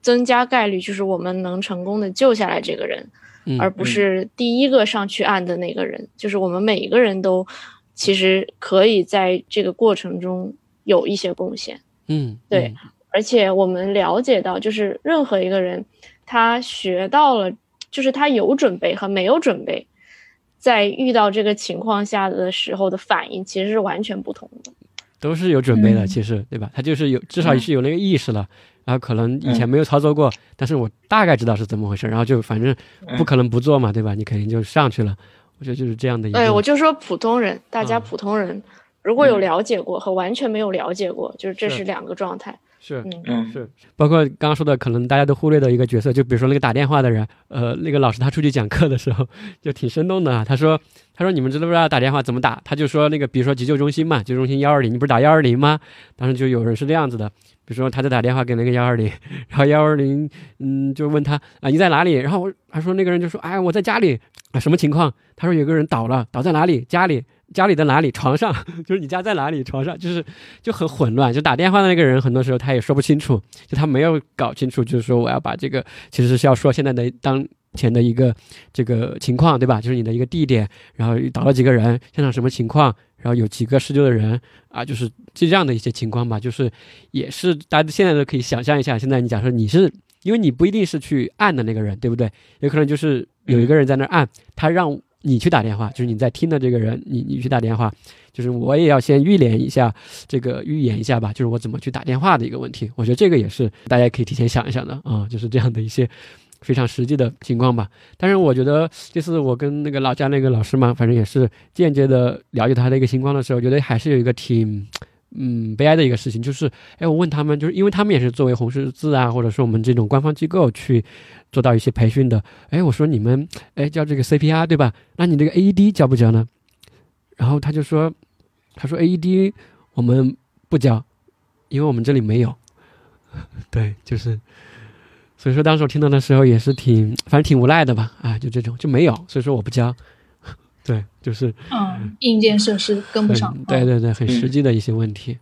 增加概率，就是我们能成功的救下来这个人，嗯而不是第一个上去按的那个人。就是我们每一个人都其实可以在这个过程中有一些贡献。嗯，对而且我们了解到，就是任何一个人，他学到了，就是他有准备和没有准备，在遇到这个情况下的时候的反应，其实是完全不同的。都是有准备的，嗯其实对吧？他就是有，至少是有那个意识了，然后可能以嗯前没有操作过，但是我大概知道是怎么回事，然后就反正不可能不做嘛，对吧？你肯定就上去了。我觉得就是这样的一个。对，我就说普通人，大家嗯普通人，如果有了解过和完全没有了解过，就是这是是两个状态。是嗯，嗯，是，包括刚刚说的，可能大家都忽略的一个角色，就比如说那个打电话的人，呃，那个老师他出去讲课的时候就挺生动的啊。他说，他说你们知不知道打电话怎么打？他就说那个，比如说急救中心嘛，急救中心幺二零，你不是打幺二零吗？当时就有人是这样子的，比如说他在打电话给那个幺二零，然后幺二零，嗯，就问他啊你在哪里？然后我他说那个人就说，哎我在家里啊，什么情况？他说有个人倒了，倒在哪里？家里。家里的哪里？床上，就是你家在哪里？床上，就是就很混乱。就打电话的那个人，很多时候他也说不清楚，就他没有搞清楚，就是说我要把这个，其实是要说现在的当前的一个这个情况，对吧？就是你的一个地点，然后倒了几个人，现场什么情况，然后有几个施救的人啊，就是这样的一些情况吧。就是也是大家现在都可以想象一下，现在你假设你是，因为你不一定是去按的那个人，对不对？有可能就是有一个人在那儿按，他让你去打电话，就是你在听的这个人，你你去打电话，就是我也要先预演一下这个预演一下吧，就是我怎么去打电话的一个问题。我觉得这个也是大家可以提前想一想的啊，就是这样的一些非常实际的情况吧。但是我觉得这次我跟那个老家那个老师嘛，反正也是间接的了解他的一个情况的时候，觉得还是有一个挺。嗯，悲哀的一个事情就是，哎，我问他们，就是因为他们也是作为红十字啊，或者说我们这种官方机构去做到一些培训的，哎，我说你们，哎，教这个 CPR 对吧？那你这个 AED 教不教呢？然后他就说，他说 AED 我们不教，因为我们这里没有。对，就是，所以说当时我听到的时候也是挺，反正挺无奈的吧，啊，就这种就没有，所以说我不教。对，就是嗯，硬件设施跟不上，对对对，很实际的一些问题。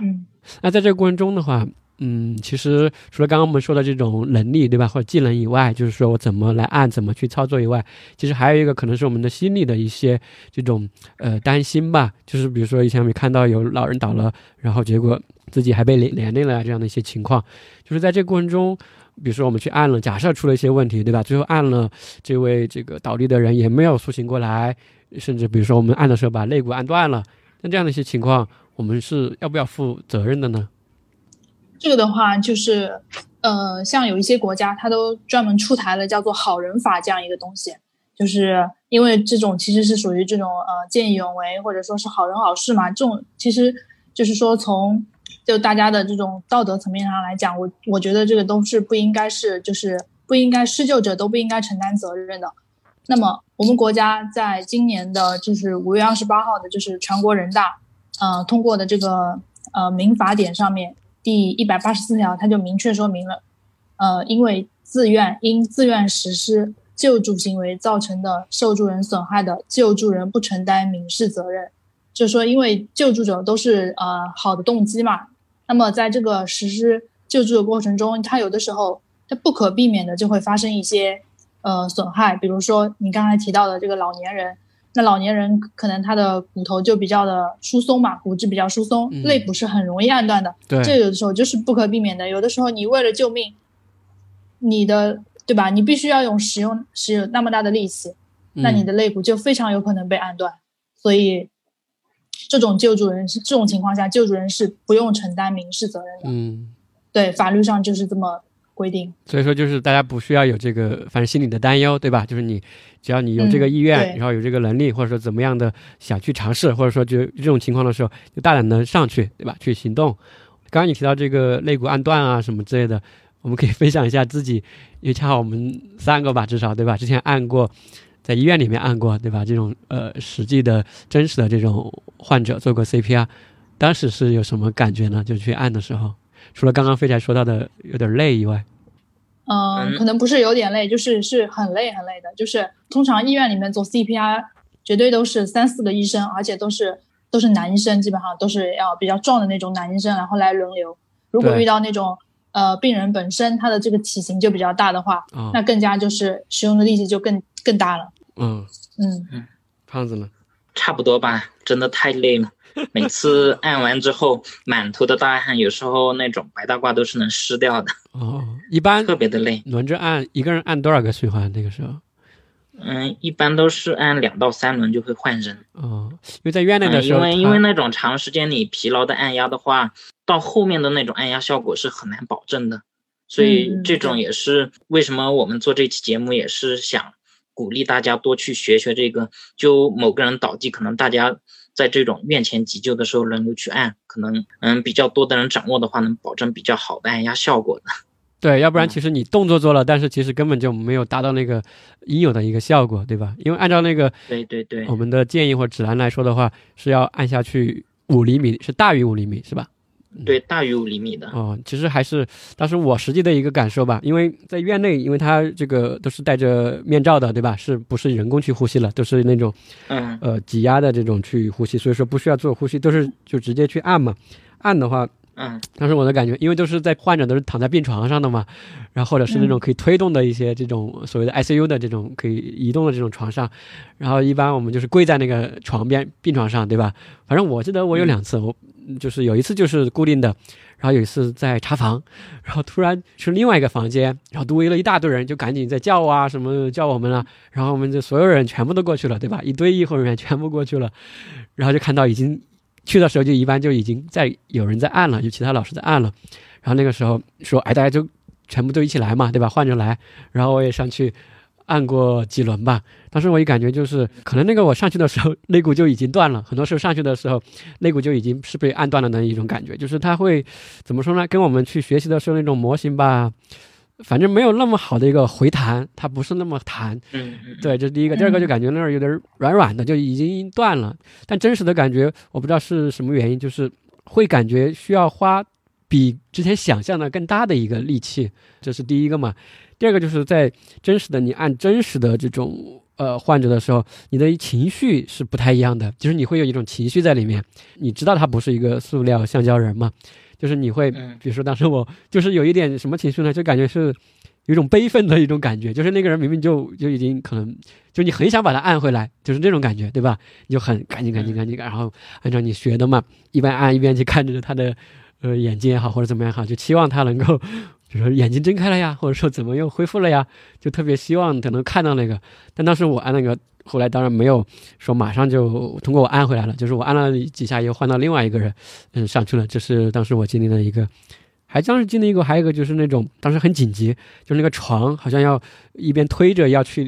嗯那在这个过程中的话，嗯，其实除了刚刚我们说的这种能力，对吧，或者技能以外，就是说我怎么来按、怎么去操作以外，其实还有一个可能是我们的心理的一些这种呃担心吧。就是比如说以前我们看到有老人倒了，然后结果自己还被连连累了这样的一些情况，就是在这个过程中。比如说，我们去按了，假设出了一些问题，对吧？最后按了，这位这个倒地的人也没有苏醒过来，甚至比如说我们按的时候把肋骨按断了，那这样的一些情况，我们是要不要负责任的呢？这个的话就是，呃，像有一些国家，它都专门出台了叫做“好人法”这样一个东西，就是因为这种其实是属于这种呃见义勇为或者说是好人好事嘛，这种其实就是说从就大家的这种道德层面上来讲，我我觉得这个都是不应该是就是不应该施救者都不应该承担责任的。那么我们国家在今年的就是五月二十八号的，就是全国人大呃通过的这个呃民法典上面。第一百八十四条，它就明确说明了，呃，因为自愿因自愿实施救助行为造成的受助人损害的，救助人不承担民事责任。就是说，因为救助者都是呃好的动机嘛，那么在这个实施救助的过程中，它有的时候它不可避免的就会发生一些呃损害，比如说你刚才提到的这个老年人。那老年人可能他的骨头就比较的疏松嘛，骨质比较疏松，嗯肋骨是很容易按断的。对，这有的时候就是不可避免的。有的时候你为了救命，你的对吧？你必须要用使用使用那么大的力气，那你的肋骨就非常有可能被按断。所以，这种救助人是这种情况下，救助人是不用承担民事责任的。嗯对，法律上就是这么规定。所以说，就是大家不需要有这个，反正心理的担忧，对吧？就是你只要你有这个意愿，然后有这个能力，或者说怎么样的想去尝试，或者说就这种情况的时候，就大胆的上去，对吧？去行动。刚刚你提到这个肋骨按断啊什么之类的，我们可以分享一下自己，因为恰好我们三个吧，至少对吧？之前按过，在医院里面按过，对吧？这种呃实际的真实的这种患者做过 CPR，当时是有什么感觉呢？就去按的时候，除了刚刚飞柴说到的有点累以外。嗯，可能不是有点累，就是是很累很累的。就是通常医院里面做 CPR，绝对都是三四个医生，而且都是都是男医生，基本上都是要比较壮的那种男医生，然后来轮流。如果遇到那种呃病人本身他的这个体型就比较大的话，那更加就是使用的力气就更更大了。嗯嗯嗯，胖子呢？差不多吧，真的太累了。每次按完之后，满头的大汗，有时候那种白大褂都是能湿掉的。哦，一般特别的累。轮着按，一个人按多少个循环？那个时候，嗯，一般都是按两到三轮就会换人。哦，因为在院内的时候，因为因为那种长时间你疲劳的按压的话，到后面的那种按压效果是很难保证的。所以这种也是为什么我们做这期节目，也是想鼓励大家多去学学这个。就某个人倒地，可能大家。在这种院前急救的时候，轮流去按，可能嗯比较多的人掌握的话，能保证比较好的按压效果的。对，要不然其实你动作做了，但是其实根本就没有达到那个应有的一个效果，对吧？因为按照那个对对对我们的建议或指南来说的话，是要按下去五厘米，是大于五厘米，是吧？对，大于五厘米的哦，其实还是当时我实际的一个感受吧，因为在院内，因为他这个都是戴着面罩的，对吧？是不是人工去呼吸了？都是那种，嗯呃挤压的这种去呼吸，所以说不需要做呼吸，都是就直接去按嘛。按的话，嗯，当时我的感觉，因为都是在患者都是躺在病床上的嘛，然后或者是那种可以推动的一些这种所谓的 ICU 的这种可以移动的这种床上，然后一般我们就是跪在那个床边病床上，对吧？反正我记得我有两次我。就是有一次就是固定的，然后有一次在查房，然后突然去另外一个房间，然后都围了一大堆人，就赶紧在叫啊什么叫我们了，然后我们就所有人全部都过去了，对吧？一堆医护人员全部过去了，然后就看到已经去的时候就一般就已经在有人在按了，就其他老师在按了，然后那个时候说哎大家就全部都一起来嘛，对吧？换着来，然后我也上去。按过几轮吧，当时我一感觉就是，可能那个我上去的时候 肋骨就已经断了，很多时候上去的时候肋骨就已经是被按断了的一种感觉，就是它会怎么说呢？跟我们去学习的时候那种模型吧，反正没有那么好的一个回弹，它不是那么弹。嗯，对，这是第一个，第二个就感觉那儿有点软软的，就已经断了。但真实的感觉我不知道是什么原因，就是会感觉需要花比之前想象的更大的一个力气，这是第一个嘛。第二个就是在真实的你按真实的这种呃患者的时候，你的情绪是不太一样的，就是你会有一种情绪在里面。你知道他不是一个塑料橡胶人嘛？就是你会，比如说当时我就是有一点什么情绪呢？就感觉是有一种悲愤的一种感觉，就是那个人明明就就已经可能就你很想把他按回来，就是这种感觉，对吧？你就很赶紧赶紧赶紧，然后按照你学的嘛，一边按一边去看着他的呃眼睛也好或者怎么样好，就期望他能够。就说眼睛睁开了呀，或者说怎么又恢复了呀，就特别希望他能看到那个。但当时我按那个，后来当然没有说马上就通过我按回来了，就是我按了几下又换到另外一个人，嗯，上去了。这是当时我经历的一个，还当时经历一个，还有一个就是那种当时很紧急，就是那个床好像要一边推着要去，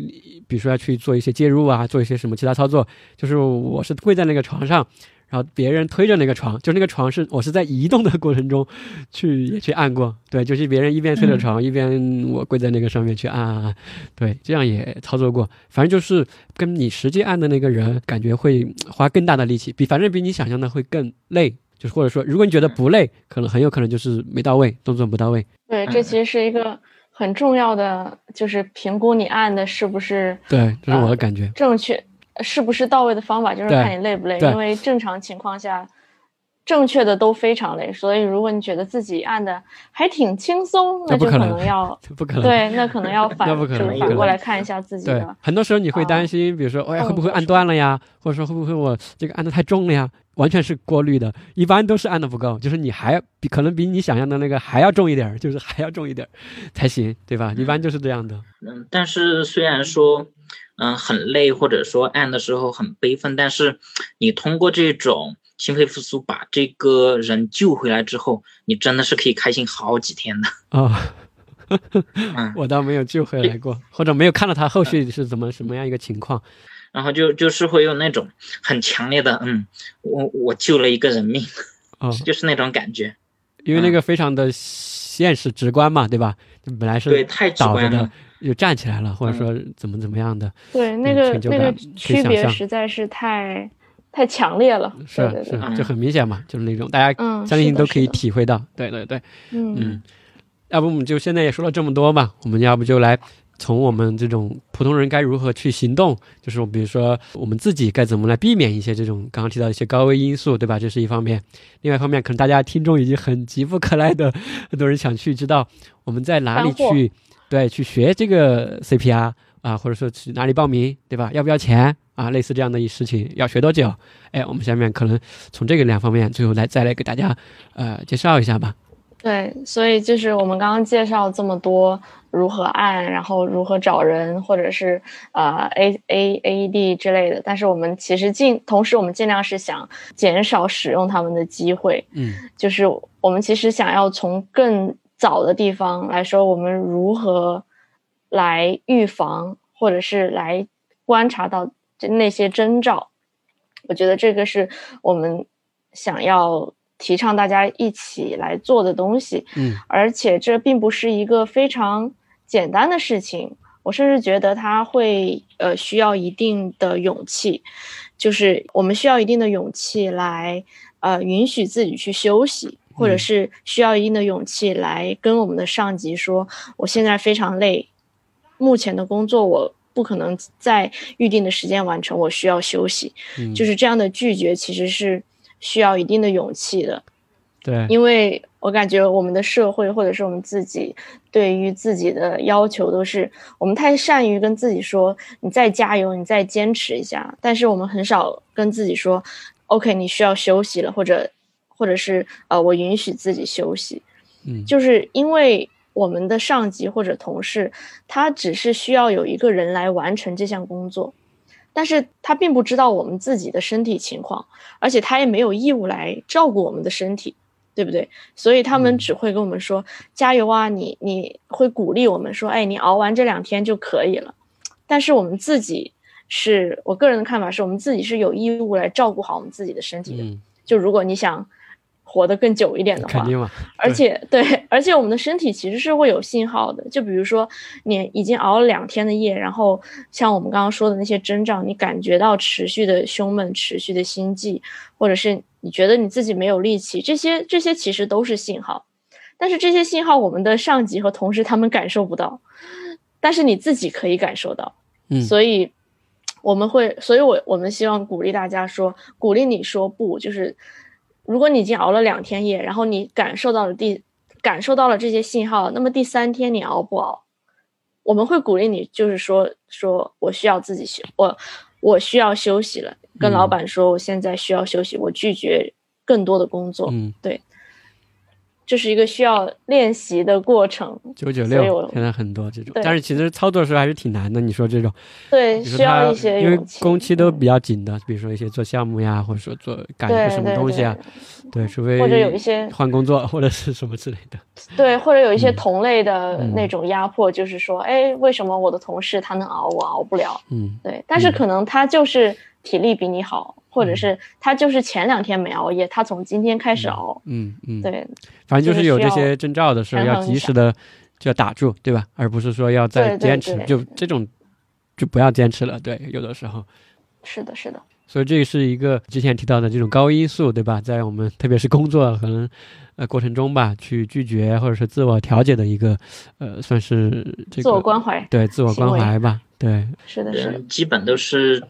比如说要去做一些介入啊，做一些什么其他操作，就是我是跪在那个床上。然后别人推着那个床，就那个床是我是在移动的过程中，去也去按过，对，就是别人一边推着床，一边我跪在那个上面去按按按，对，这样也操作过。反正就是跟你实际按的那个人，感觉会花更大的力气，比反正比你想象的会更累。就是或者说，如果你觉得不累，可能很有可能就是没到位，动作不到位。对，这其实是一个很重要的，就是评估你按的是不是对，这是我的感觉正确。是不是到位的方法，就是看你累不累。因为正常情况下，正确的都非常累。所以，如果你觉得自己按的还挺轻松，那就可能要 不可能对，那可能要 反就是反过来看一下自己的。很多时候你会担心，比如说，哎呀，会不会按断了呀？或者说，会不会我这个按的太重了呀？完全是过滤的，一般都是按的不够，就是你还比可能比你想象的那个还要重一点，就是还要重一点才行，对吧？一般就是这样的。嗯，但是虽然说。嗯，很累，或者说按的时候很悲愤，但是你通过这种心肺复苏把这个人救回来之后，你真的是可以开心好几天的啊。嗯，我倒没有救回来过，或者没有看到他后续是怎么什么样一个情况。然后就就是会有那种很强烈的，嗯，我我救了一个人命，哦，就是那种感觉。因为那个非常的现实直观嘛，对吧？本来是对，太直倒着的观了。，又站起来了，或者说怎么怎么样的，对，那个那个区别实在是太太强烈了。是对对对，是，就很明显嘛，就是那种大家嗯，相信都可以体会到。对对对，嗯嗯，要不我们就现在也说了这么多嘛，我们要不就来从我们这种普通人该如何去行动，就是比如说我们自己该怎么来避免一些这种刚刚提到一些高危因素，对吧？这是一方面。另外一方面，可能大家听众已经很急不可耐的，很多人想去知道我们在哪里去，对，去学这个 CPR 啊，或者说去哪里报名，对吧？要不要钱啊？类似这样的一事情，要学多久？哎，我们下面可能从这个两方面，最后来再来给大家呃介绍一下吧。对，所以就是我们刚刚介绍这么多如何按，然后如何找人，或者是呃 A A AED 之类的，但是我们其实尽同时我们尽量是想减少使用他们的机会，嗯。就是我们其实想要从更早的地方来说，我们如何来预防，或者是来观察到这那些征兆。我觉得这个是我们想要提倡大家一起来做的东西，嗯。而且这并不是一个非常简单的事情。我甚至觉得他会呃需要一定的勇气，就是我们需要一定的勇气来呃允许自己去休息，或者嗯是需要一定的勇气来跟我们的上级说，我现在非常累，目前的工作我不可能在预定的时间完成，我需要休息。嗯，就是这样的拒绝其实是需要一定的勇气的。对，因为我感觉我们的社会或者是我们自己对于自己的要求都是，我们太善于跟自己说你再加油，你再坚持一下，但是我们很少跟自己说，OK，你需要休息了，或者或者是呃，我允许自己休息，嗯就是因为我们的上级或者同事，他只是需要有一个人来完成这项工作。但是他并不知道我们自己的身体情况，而且他也没有义务来照顾我们的身体，对不对？所以他们嗯只会跟我们说、加油啊，你你会鼓励我们说，哎，你熬完这两天就可以了。但是我们自己是我个人的看法是，我们自己是有义务来照顾好我们自己的身体的。嗯，就如果你想活得更久一点的话，肯定嘛，而且对，而且我们的身体其实是会有信号的。就比如说，你已经熬了两天的夜，然后像我们刚刚说的那些征兆，你感觉到持续的胸闷、持续的心悸，或者是你觉得你自己没有力气，这些这些其实都是信号。但是这些信号，我们的上级和同事他们感受不到，但是你自己可以感受到。嗯，所以我们会，所以我我们希望鼓励大家说，鼓励你说不，就是如果你已经熬了两天夜，然后你感受到了第感受到了这些信号，那么第三天你熬不熬？我们会鼓励你，就是说说我需要自己休，我我需要休息了，跟老嗯板说我现在需要休息，我拒绝更多的工作，嗯，这是一个需要练习的过程，九九六现在很多这种，但是其实操作的时候还是挺难的。你说这种，对，需要一些因为，工期都嗯比较紧的，比如说一些做项目呀，或者说做赶一个什么东西啊，对，除非或者有一些换工作或者是什么之类的。对，或者有一些嗯同类的嗯那种压迫，就是说，哎，为什么我的同事他能熬，我熬不了？嗯对，但是嗯可能他就是体力比你好，或者嗯是他就是前两天没熬夜，他从今天开始熬。嗯嗯，，对反正就就是是有这些征兆的时候，要及时的就要打住，对吧？而不是说要再坚持，对就这种就不要坚持了。对，有的时候。是的，是的，所以这是一个之前提到的这种高因素，对吧？在我们特别是工作可能呃过程中吧，去拒绝或者是自我调节的一个呃，算是这个自我关怀，对自我关怀吧，对，是的，是的，嗯，基本都是，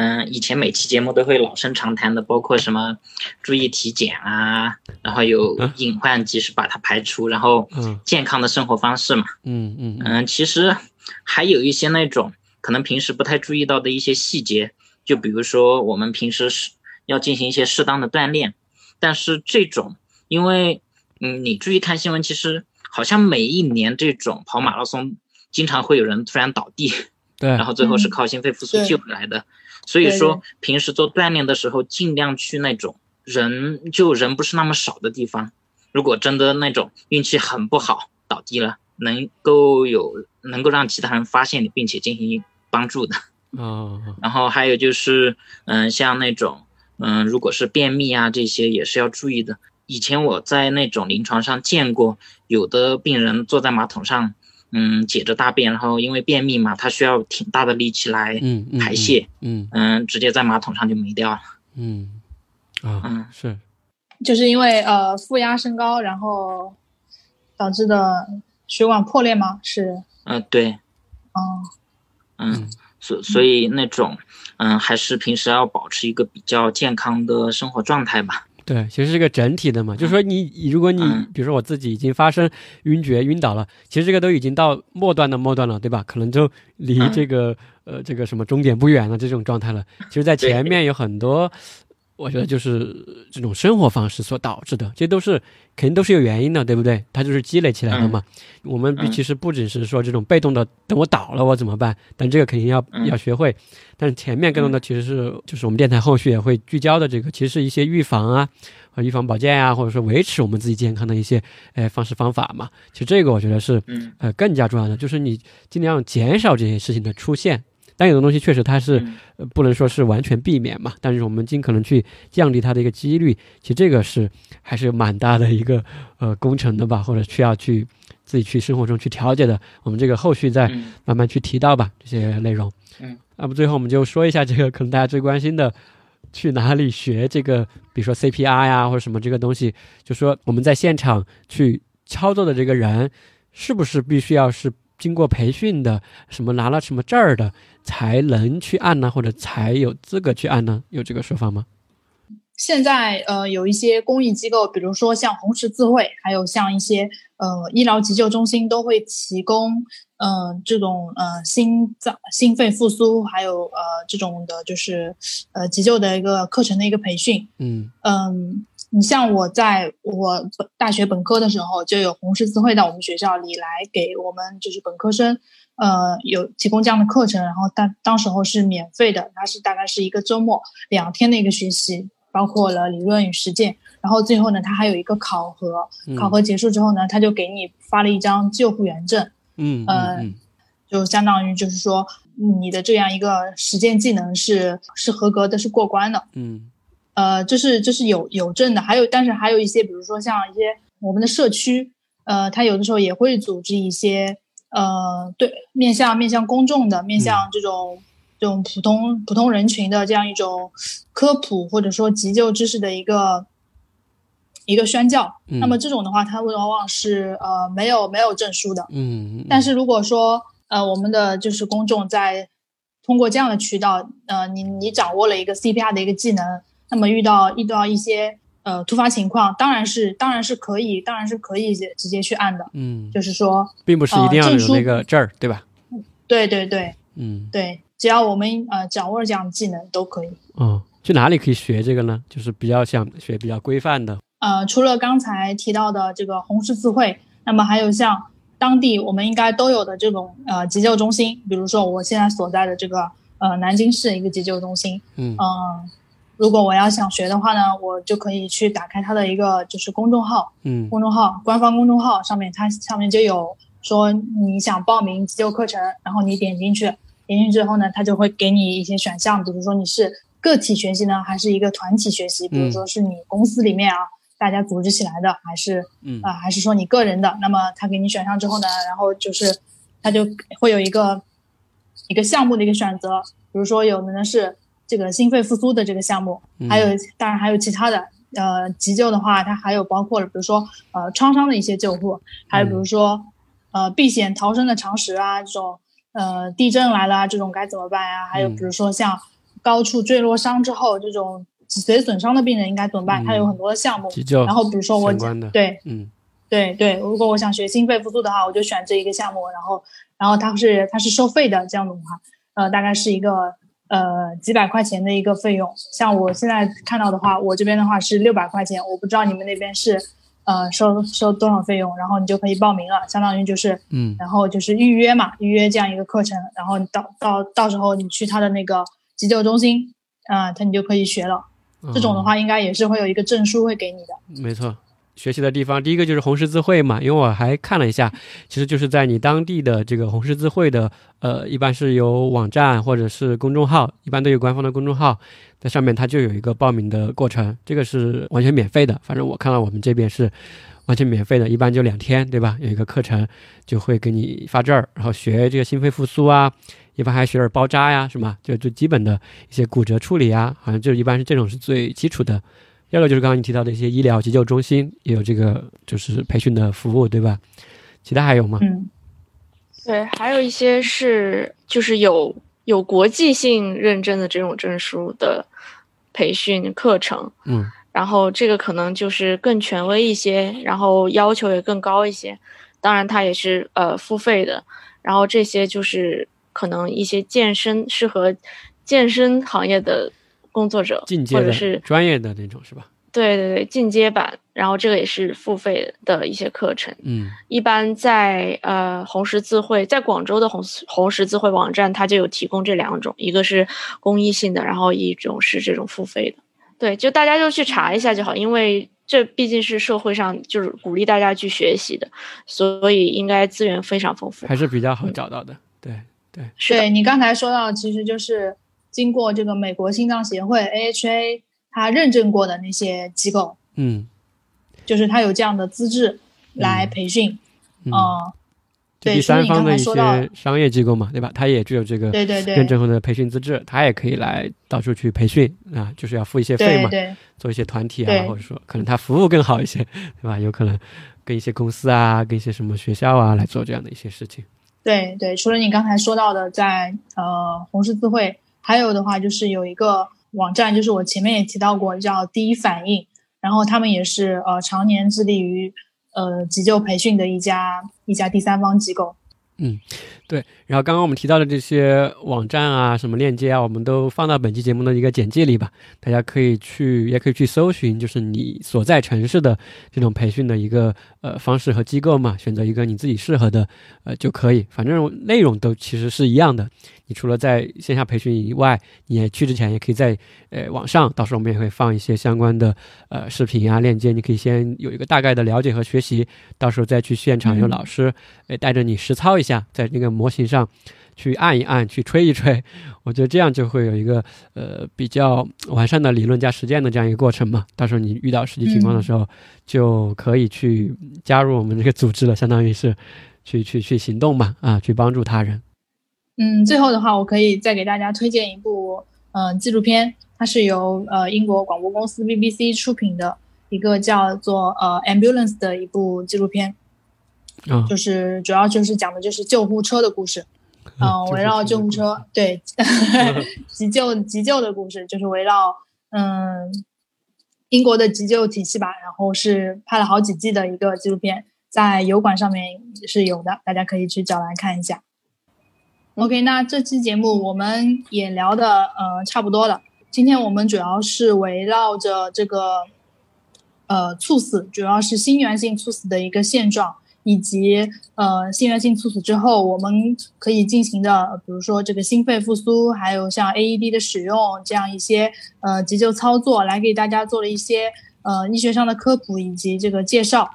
嗯、以前每期节目都会老生常谈的，包括什么注意体检啊，然后有嗯？隐患及时把它排除，然后嗯。健康的生活方式嘛。嗯嗯嗯。嗯，其实还有一些那种可能平时不太注意到的一些细节，就比如说我们平时是要进行一些适当的锻炼，但是这种因为嗯，你注意看新闻，其实好像每一年这种跑马拉松，经常会有人突然倒地，对，然后最后是嗯。靠心肺复苏救回来的。所以说，平时做锻炼的时候，尽量去那种人就人不是那么少的地方。如果真的那种运气很不好倒地了，能够有能够让其他人发现你，并且进行帮助的。哦，然后还有就是，嗯，像那种，嗯，如果是便秘啊，这些也是要注意的。以前我在那种临床上见过，有的病人坐在马桶上，嗯，解着大便，然后因为便秘嘛，他需要挺大的力气来排泄，嗯嗯，直接在马桶上就没掉了。嗯啊嗯是就是因为呃负压升高，然后导致的血管破裂吗？是，嗯，对，哦嗯，所所以那种，嗯，还是平时要保持一个比较健康的生活状态吧。对，其实是个整体的嘛，就是说你如果你嗯比如说我自己已经发生晕厥、晕倒了，其实这个都已经到末端的末端了，对吧？可能就离嗯这个、呃这个什么终点不远了这种状态了。其实，在前面有很多，我觉得就是这种生活方式所导致的，这都是肯定都是有原因的，对不对？它就是积累起来的嘛。我们嗯其实不只是说这种被动的，等我倒了我怎么办？但这个肯定要嗯要学会。但是前面更多的其实是，就是我们电台后续也会聚焦的这个，其实是一些预防啊，和预防保健啊，或者说维持我们自己健康的一些呃方式方法嘛。其实这个我觉得是嗯呃更加重要的，就是你尽量减少这些事情的出现。但有的东西确实它是、嗯呃不能说是完全避免嘛，但是我们尽可能去降低它的一个几率。其实这个是还是蛮大的一个呃工程的吧，或者需要去自己去生活中去调节的。我们这个后续再嗯慢慢去提到吧，这些内容。嗯，那么最后我们就说一下这个可能大家最关心的，去哪里学这个，比如说 CPR 呀或者什么这个东西，就说我们在现场去操作的这个人，是不是必须要是经过培训的，什么拿了什么证儿的才能去按呢，或者才有资格去按呢？有这个说法吗？现在呃有一些公益机构，比如说像红十字会，还有像一些呃医疗急救中心，都会提供呃这种呃心脏心肺复苏，还有呃这种的就是呃急救的一个课程的一个培训。嗯嗯，你像我在我本大学本科的时候，就有红十字会到我们学校里来给我们就是本科生，呃，有提供这样的课程，然后当当时候是免费的，它是大概是一个周末两天的一个学习，包括了理论与实践，然后最后呢，它还有一个考核，嗯考核结束之后呢，他就给你发了一张救护员证，嗯呃嗯。就相当于就是说你的这样一个实践技能是是合格的，是过关的。嗯。呃，这是这是有有证的，还有但是还有一些，比如说像一些我们的社区，呃，它有的时候也会组织一些呃，对面向面向公众的，面向这种、这种普通普通人群的这样一种科普或者说急救知识的一个一个宣教。嗯那么这种的话，它往往是呃没有没有证书的，嗯，但是如果说呃，我们的就是公众在通过这样的渠道，呃，你你掌握了一个 CPR 的一个技能，那么遇到遇到一些呃突发情况，当然是当然是可以，当然是可以直直接去按的，嗯，就是说，并不是一定要有那个证儿，对吧？对对对嗯对，只要我们呃掌握了这样的技能都可以。哦，去哪里可以学这个呢？就是比较想学比较规范的。呃，除了刚才提到的这个红十字会，那么还有像当地我们应该都有的这种呃急救中心，比如说我现在所在的这个呃南京市一个急救中心，嗯嗯，如果我要想学的话呢，我就可以去打开它的一个就是公众号，嗯公众号官方公众号上面，它上面就有说你想报名急救课程，然后你点进去，点进去之后呢，它就会给你一些选项，比如说你是个体学习呢，还是一个团体学习，比如说是你公司里面啊。大家组织起来的，还是嗯啊、还是说你个人的？那么他给你选上之后呢，然后就是他就会有一个一个项目的一个选择，比如说有的呢是这个心肺复苏的这个项目，嗯还有当然还有其他的，呃，急救的话，它还有包括了比如说呃创伤的一些救护，还有比如说呃避险逃生的常识啊，这种呃地震来了啊这种该怎么办呀、还有比如说像高处坠落伤之后这种脊髓损伤的病人应该怎么办？嗯它有很多的项目。急救然后比如说我对嗯对对，如果我想学心肺复苏的话，我就选这一个项目，然后然后它是它是收费的，这样的话，呃，大概是一个呃几百块钱的一个费用。像我现在看到的话，我这边的话是六百块钱，我不知道你们那边是呃收收多少费用，然后你就可以报名了，相当于就是嗯然后就是预约嘛，预约这样一个课程，然后你到到到时候你去他的那个急救中心，啊、他你就可以学了。这种的话，应该也是会有一个证书会给你的。没错，学习的地方，第一个就是红十字会嘛，因为我还看了一下，其实就是在你当地的这个红十字会的，呃，一般是有网站或者是公众号，一般都有官方的公众号，在上面它就有一个报名的过程，这个是完全免费的。反正我看到我们这边是完全免费的，一般就两天，对吧？有一个课程就会给你发证儿，然后学这个心肺复苏啊，一般还学点包扎呀，是吗？就最基本的一些骨折处理啊，好像就一般是这种是最基础的。第二个就是刚刚你提到的一些医疗急救中心也有这个就是培训的服务，对吧？其他还有吗？嗯，对，还有一些是就是有有国际性认证的这种证书的培训课程，嗯，然后这个可能就是更权威一些，然后要求也更高一些，当然它也是呃付费的，然后这些就是可能一些健身适合健身行业的。工作者进阶的或者是专业的那种是吧？对对对进阶版，然后这个也是付费的一些课程。嗯一般在呃红十字会，在广州的红红十字会网站，它就有提供这两种，一个是公益性的，然后一种是这种付费的。对，就大家就去查一下就好，因为这毕竟是社会上就是鼓励大家去学习的，所以应该资源非常丰富。还是比较好找到的。对对，对你刚才说到，其实就是经过这个美国心脏协会 AHA 它认证过的那些机构，嗯就是它有这样的资质来培训。嗯，嗯，就对第三方的一些商业机构嘛，对吧？它也具有这个对对对认证后的培训资质，它也可以来到处去培训啊，就是要付一些费嘛，对对做一些团体啊，或者说可能它服务更好一些，对吧？有可能跟一些公司啊，跟一些什么学校啊来做这样的一些事情。对对，除了你刚才说到的在，呃红十字会，还有的话就是有一个网站，就是我前面也提到过，叫第一反应，然后他们也是呃常年致力于呃急救培训的一家一家第三方机构。嗯对，然后刚刚我们提到的这些网站啊、什么链接啊，我们都放到本期节目的一个简介里吧，大家可以去，也可以去搜寻，就是你所在城市的这种培训的一个呃方式和机构嘛，选择一个你自己适合的呃就可以，反正内容都其实是一样的。你除了在线下培训以外，你也去之前也可以在呃网上，到时候我们也会放一些相关的呃视频啊链接，你可以先有一个大概的了解和学习，到时候再去现场有老师诶带着你实操一下，在那个模型上去按一按，去吹一吹，我觉得这样就会有一个呃比较完善的理论加实践的这样一个过程嘛。到时候你遇到实际情况的时候，就可以去加入我们这个组织了，相当于是去去去行动嘛，啊，去帮助他人。嗯，最后的话，我可以再给大家推荐一部嗯、呃纪录片，它是由呃英国广播公司 BBC 出品的一个叫做呃 Ambulance 的一部纪录片，啊，就是主要就是讲的就是救护车的故事。嗯、围绕救护车，对 急救急救的故事，就是围绕嗯英国的急救体系吧。然后是拍了好几季的一个纪录片，在油管上面是有的，大家可以去找来看一下。OK，那这期节目我们也聊的呃差不多了。今天我们主要是围绕着这个呃猝死，主要是心源性猝死的一个现状，以及呃心源性猝死之后我们可以进行的，比如说这个心肺复苏，还有像 AED 的使用这样一些呃急救操作，来给大家做了一些呃医学上的科普以及这个介绍。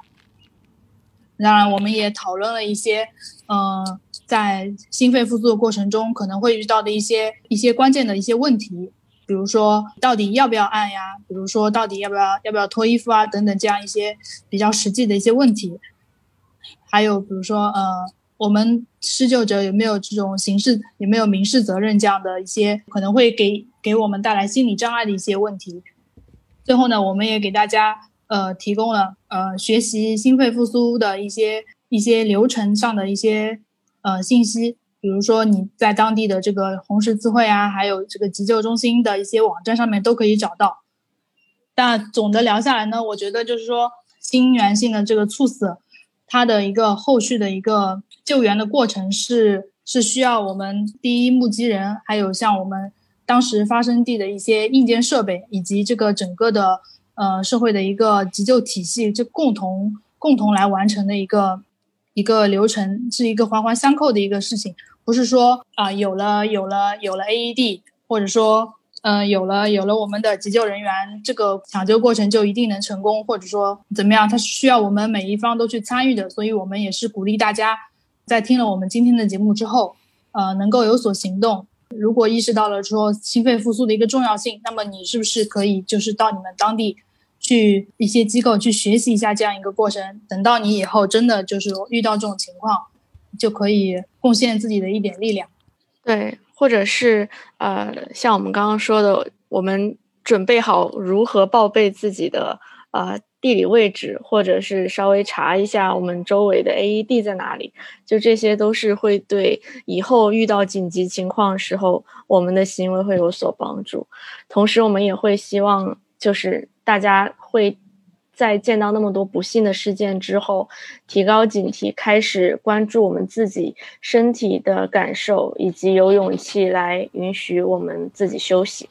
当然，我们也讨论了一些，呃，在心肺复苏的过程中可能会遇到的一些一些关键的一些问题，比如说到底要不要按呀，比如说到底要不要要不要脱衣服啊等等这样一些比较实际的一些问题，还有比如说呃，我们施救者有没有这种刑事有没有民事责任这样的一些可能会给给我们带来心理障碍的一些问题。最后呢，我们也给大家呃提供了呃学习心肺复苏的一些一些流程上的一些呃信息，比如说你在当地的这个红十字会啊，还有这个急救中心的一些网站上面都可以找到。但总的聊下来呢，我觉得就是说心源性的这个猝死，它的一个后续的一个救援的过程是是需要我们第一目击人，还有像我们当时发生地的一些硬件设备，以及这个整个的呃社会的一个急救体系，这共同共同来完成的一个一个流程，是一个环环相扣的一个事情，不是说啊、有了有了有了 AED，或者说呃，有了有了我们的急救人员，这个抢救过程就一定能成功，或者说怎么样？它是需要我们每一方都去参与的，所以我们也是鼓励大家，在听了我们今天的节目之后，呃，能够有所行动。如果意识到了说心肺复苏的一个重要性，那么你是不是可以就是到你们当地去一些机构去学习一下这样一个过程？等到你以后真的就是遇到这种情况，就可以贡献自己的一点力量。对。或者是呃，像我们刚刚说的，我们准备好如何报备自己的呃地理位置，或者是稍微查一下我们周围的 AED 在哪里，就这些都是会对以后遇到紧急情况时候我们的行为会有所帮助。同时，我们也会希望就是大家会。在见到那么多不幸的事件之后，提高警惕，开始关注我们自己身体的感受，以及有勇气来允许我们自己休息。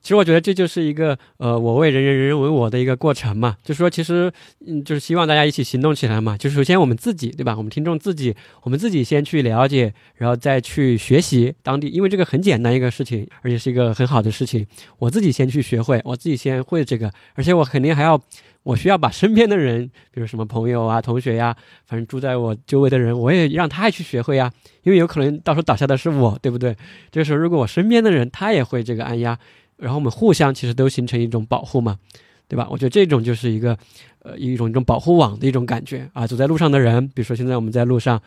其实我觉得这就是一个呃，我为人人，人人为我的一个过程嘛。就是说，其实嗯，就是希望大家一起行动起来嘛。就是首先我们自己，对吧？我们听众自己，我们自己先去了解，然后再去学习当地，因为这个很简单一个事情，而且是一个很好的事情。我自己先去学会，我自己先会这个，而且我肯定还要。我需要把身边的人，比如什么朋友啊、同学呀，反正住在我周围的人，我也让他也去学会呀，因为有可能到时候倒下的是我，对不对？这个时候，如果我身边的人他也会这个按压，然后我们互相其实都形成一种保护嘛，对吧？我觉得这种就是一个，呃，一种一种保护网的一种感觉啊。走在路上的人，比如说现在我们在路上。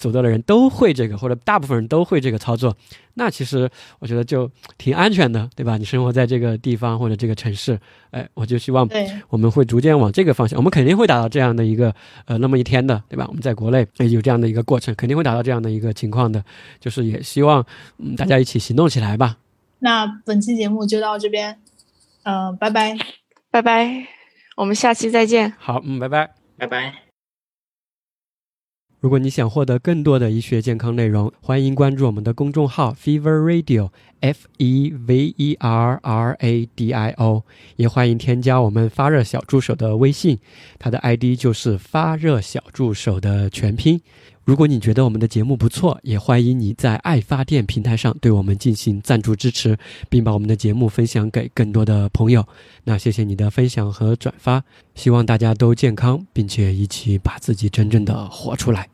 走到的人都会这个，或者大部分人都会这个操作，那其实我觉得就挺安全的，对吧？你生活在这个地方或者这个城市，哎，我就希望我们会逐渐往这个方向，我们肯定会达到这样的一个呃那么一天的，对吧？我们在国内有这样的一个过程，肯定会达到这样的一个情况的，就是也希望嗯大家一起行动起来吧。那本期节目就到这边，嗯，拜拜，拜拜，我们下期再见。好，嗯，拜拜，拜拜。如果你想获得更多的医学健康内容，欢迎关注我们的公众号 Fever Radio，F E V E R R A D I O，也欢迎添加我们发热小助手的微信，他的 ID 就是发热小助手的全拼。如果你觉得我们的节目不错，也欢迎你在爱发电平台上对我们进行赞助支持，并把我们的节目分享给更多的朋友。那谢谢你的分享和转发，希望大家都健康，并且一起把自己真正的活出来。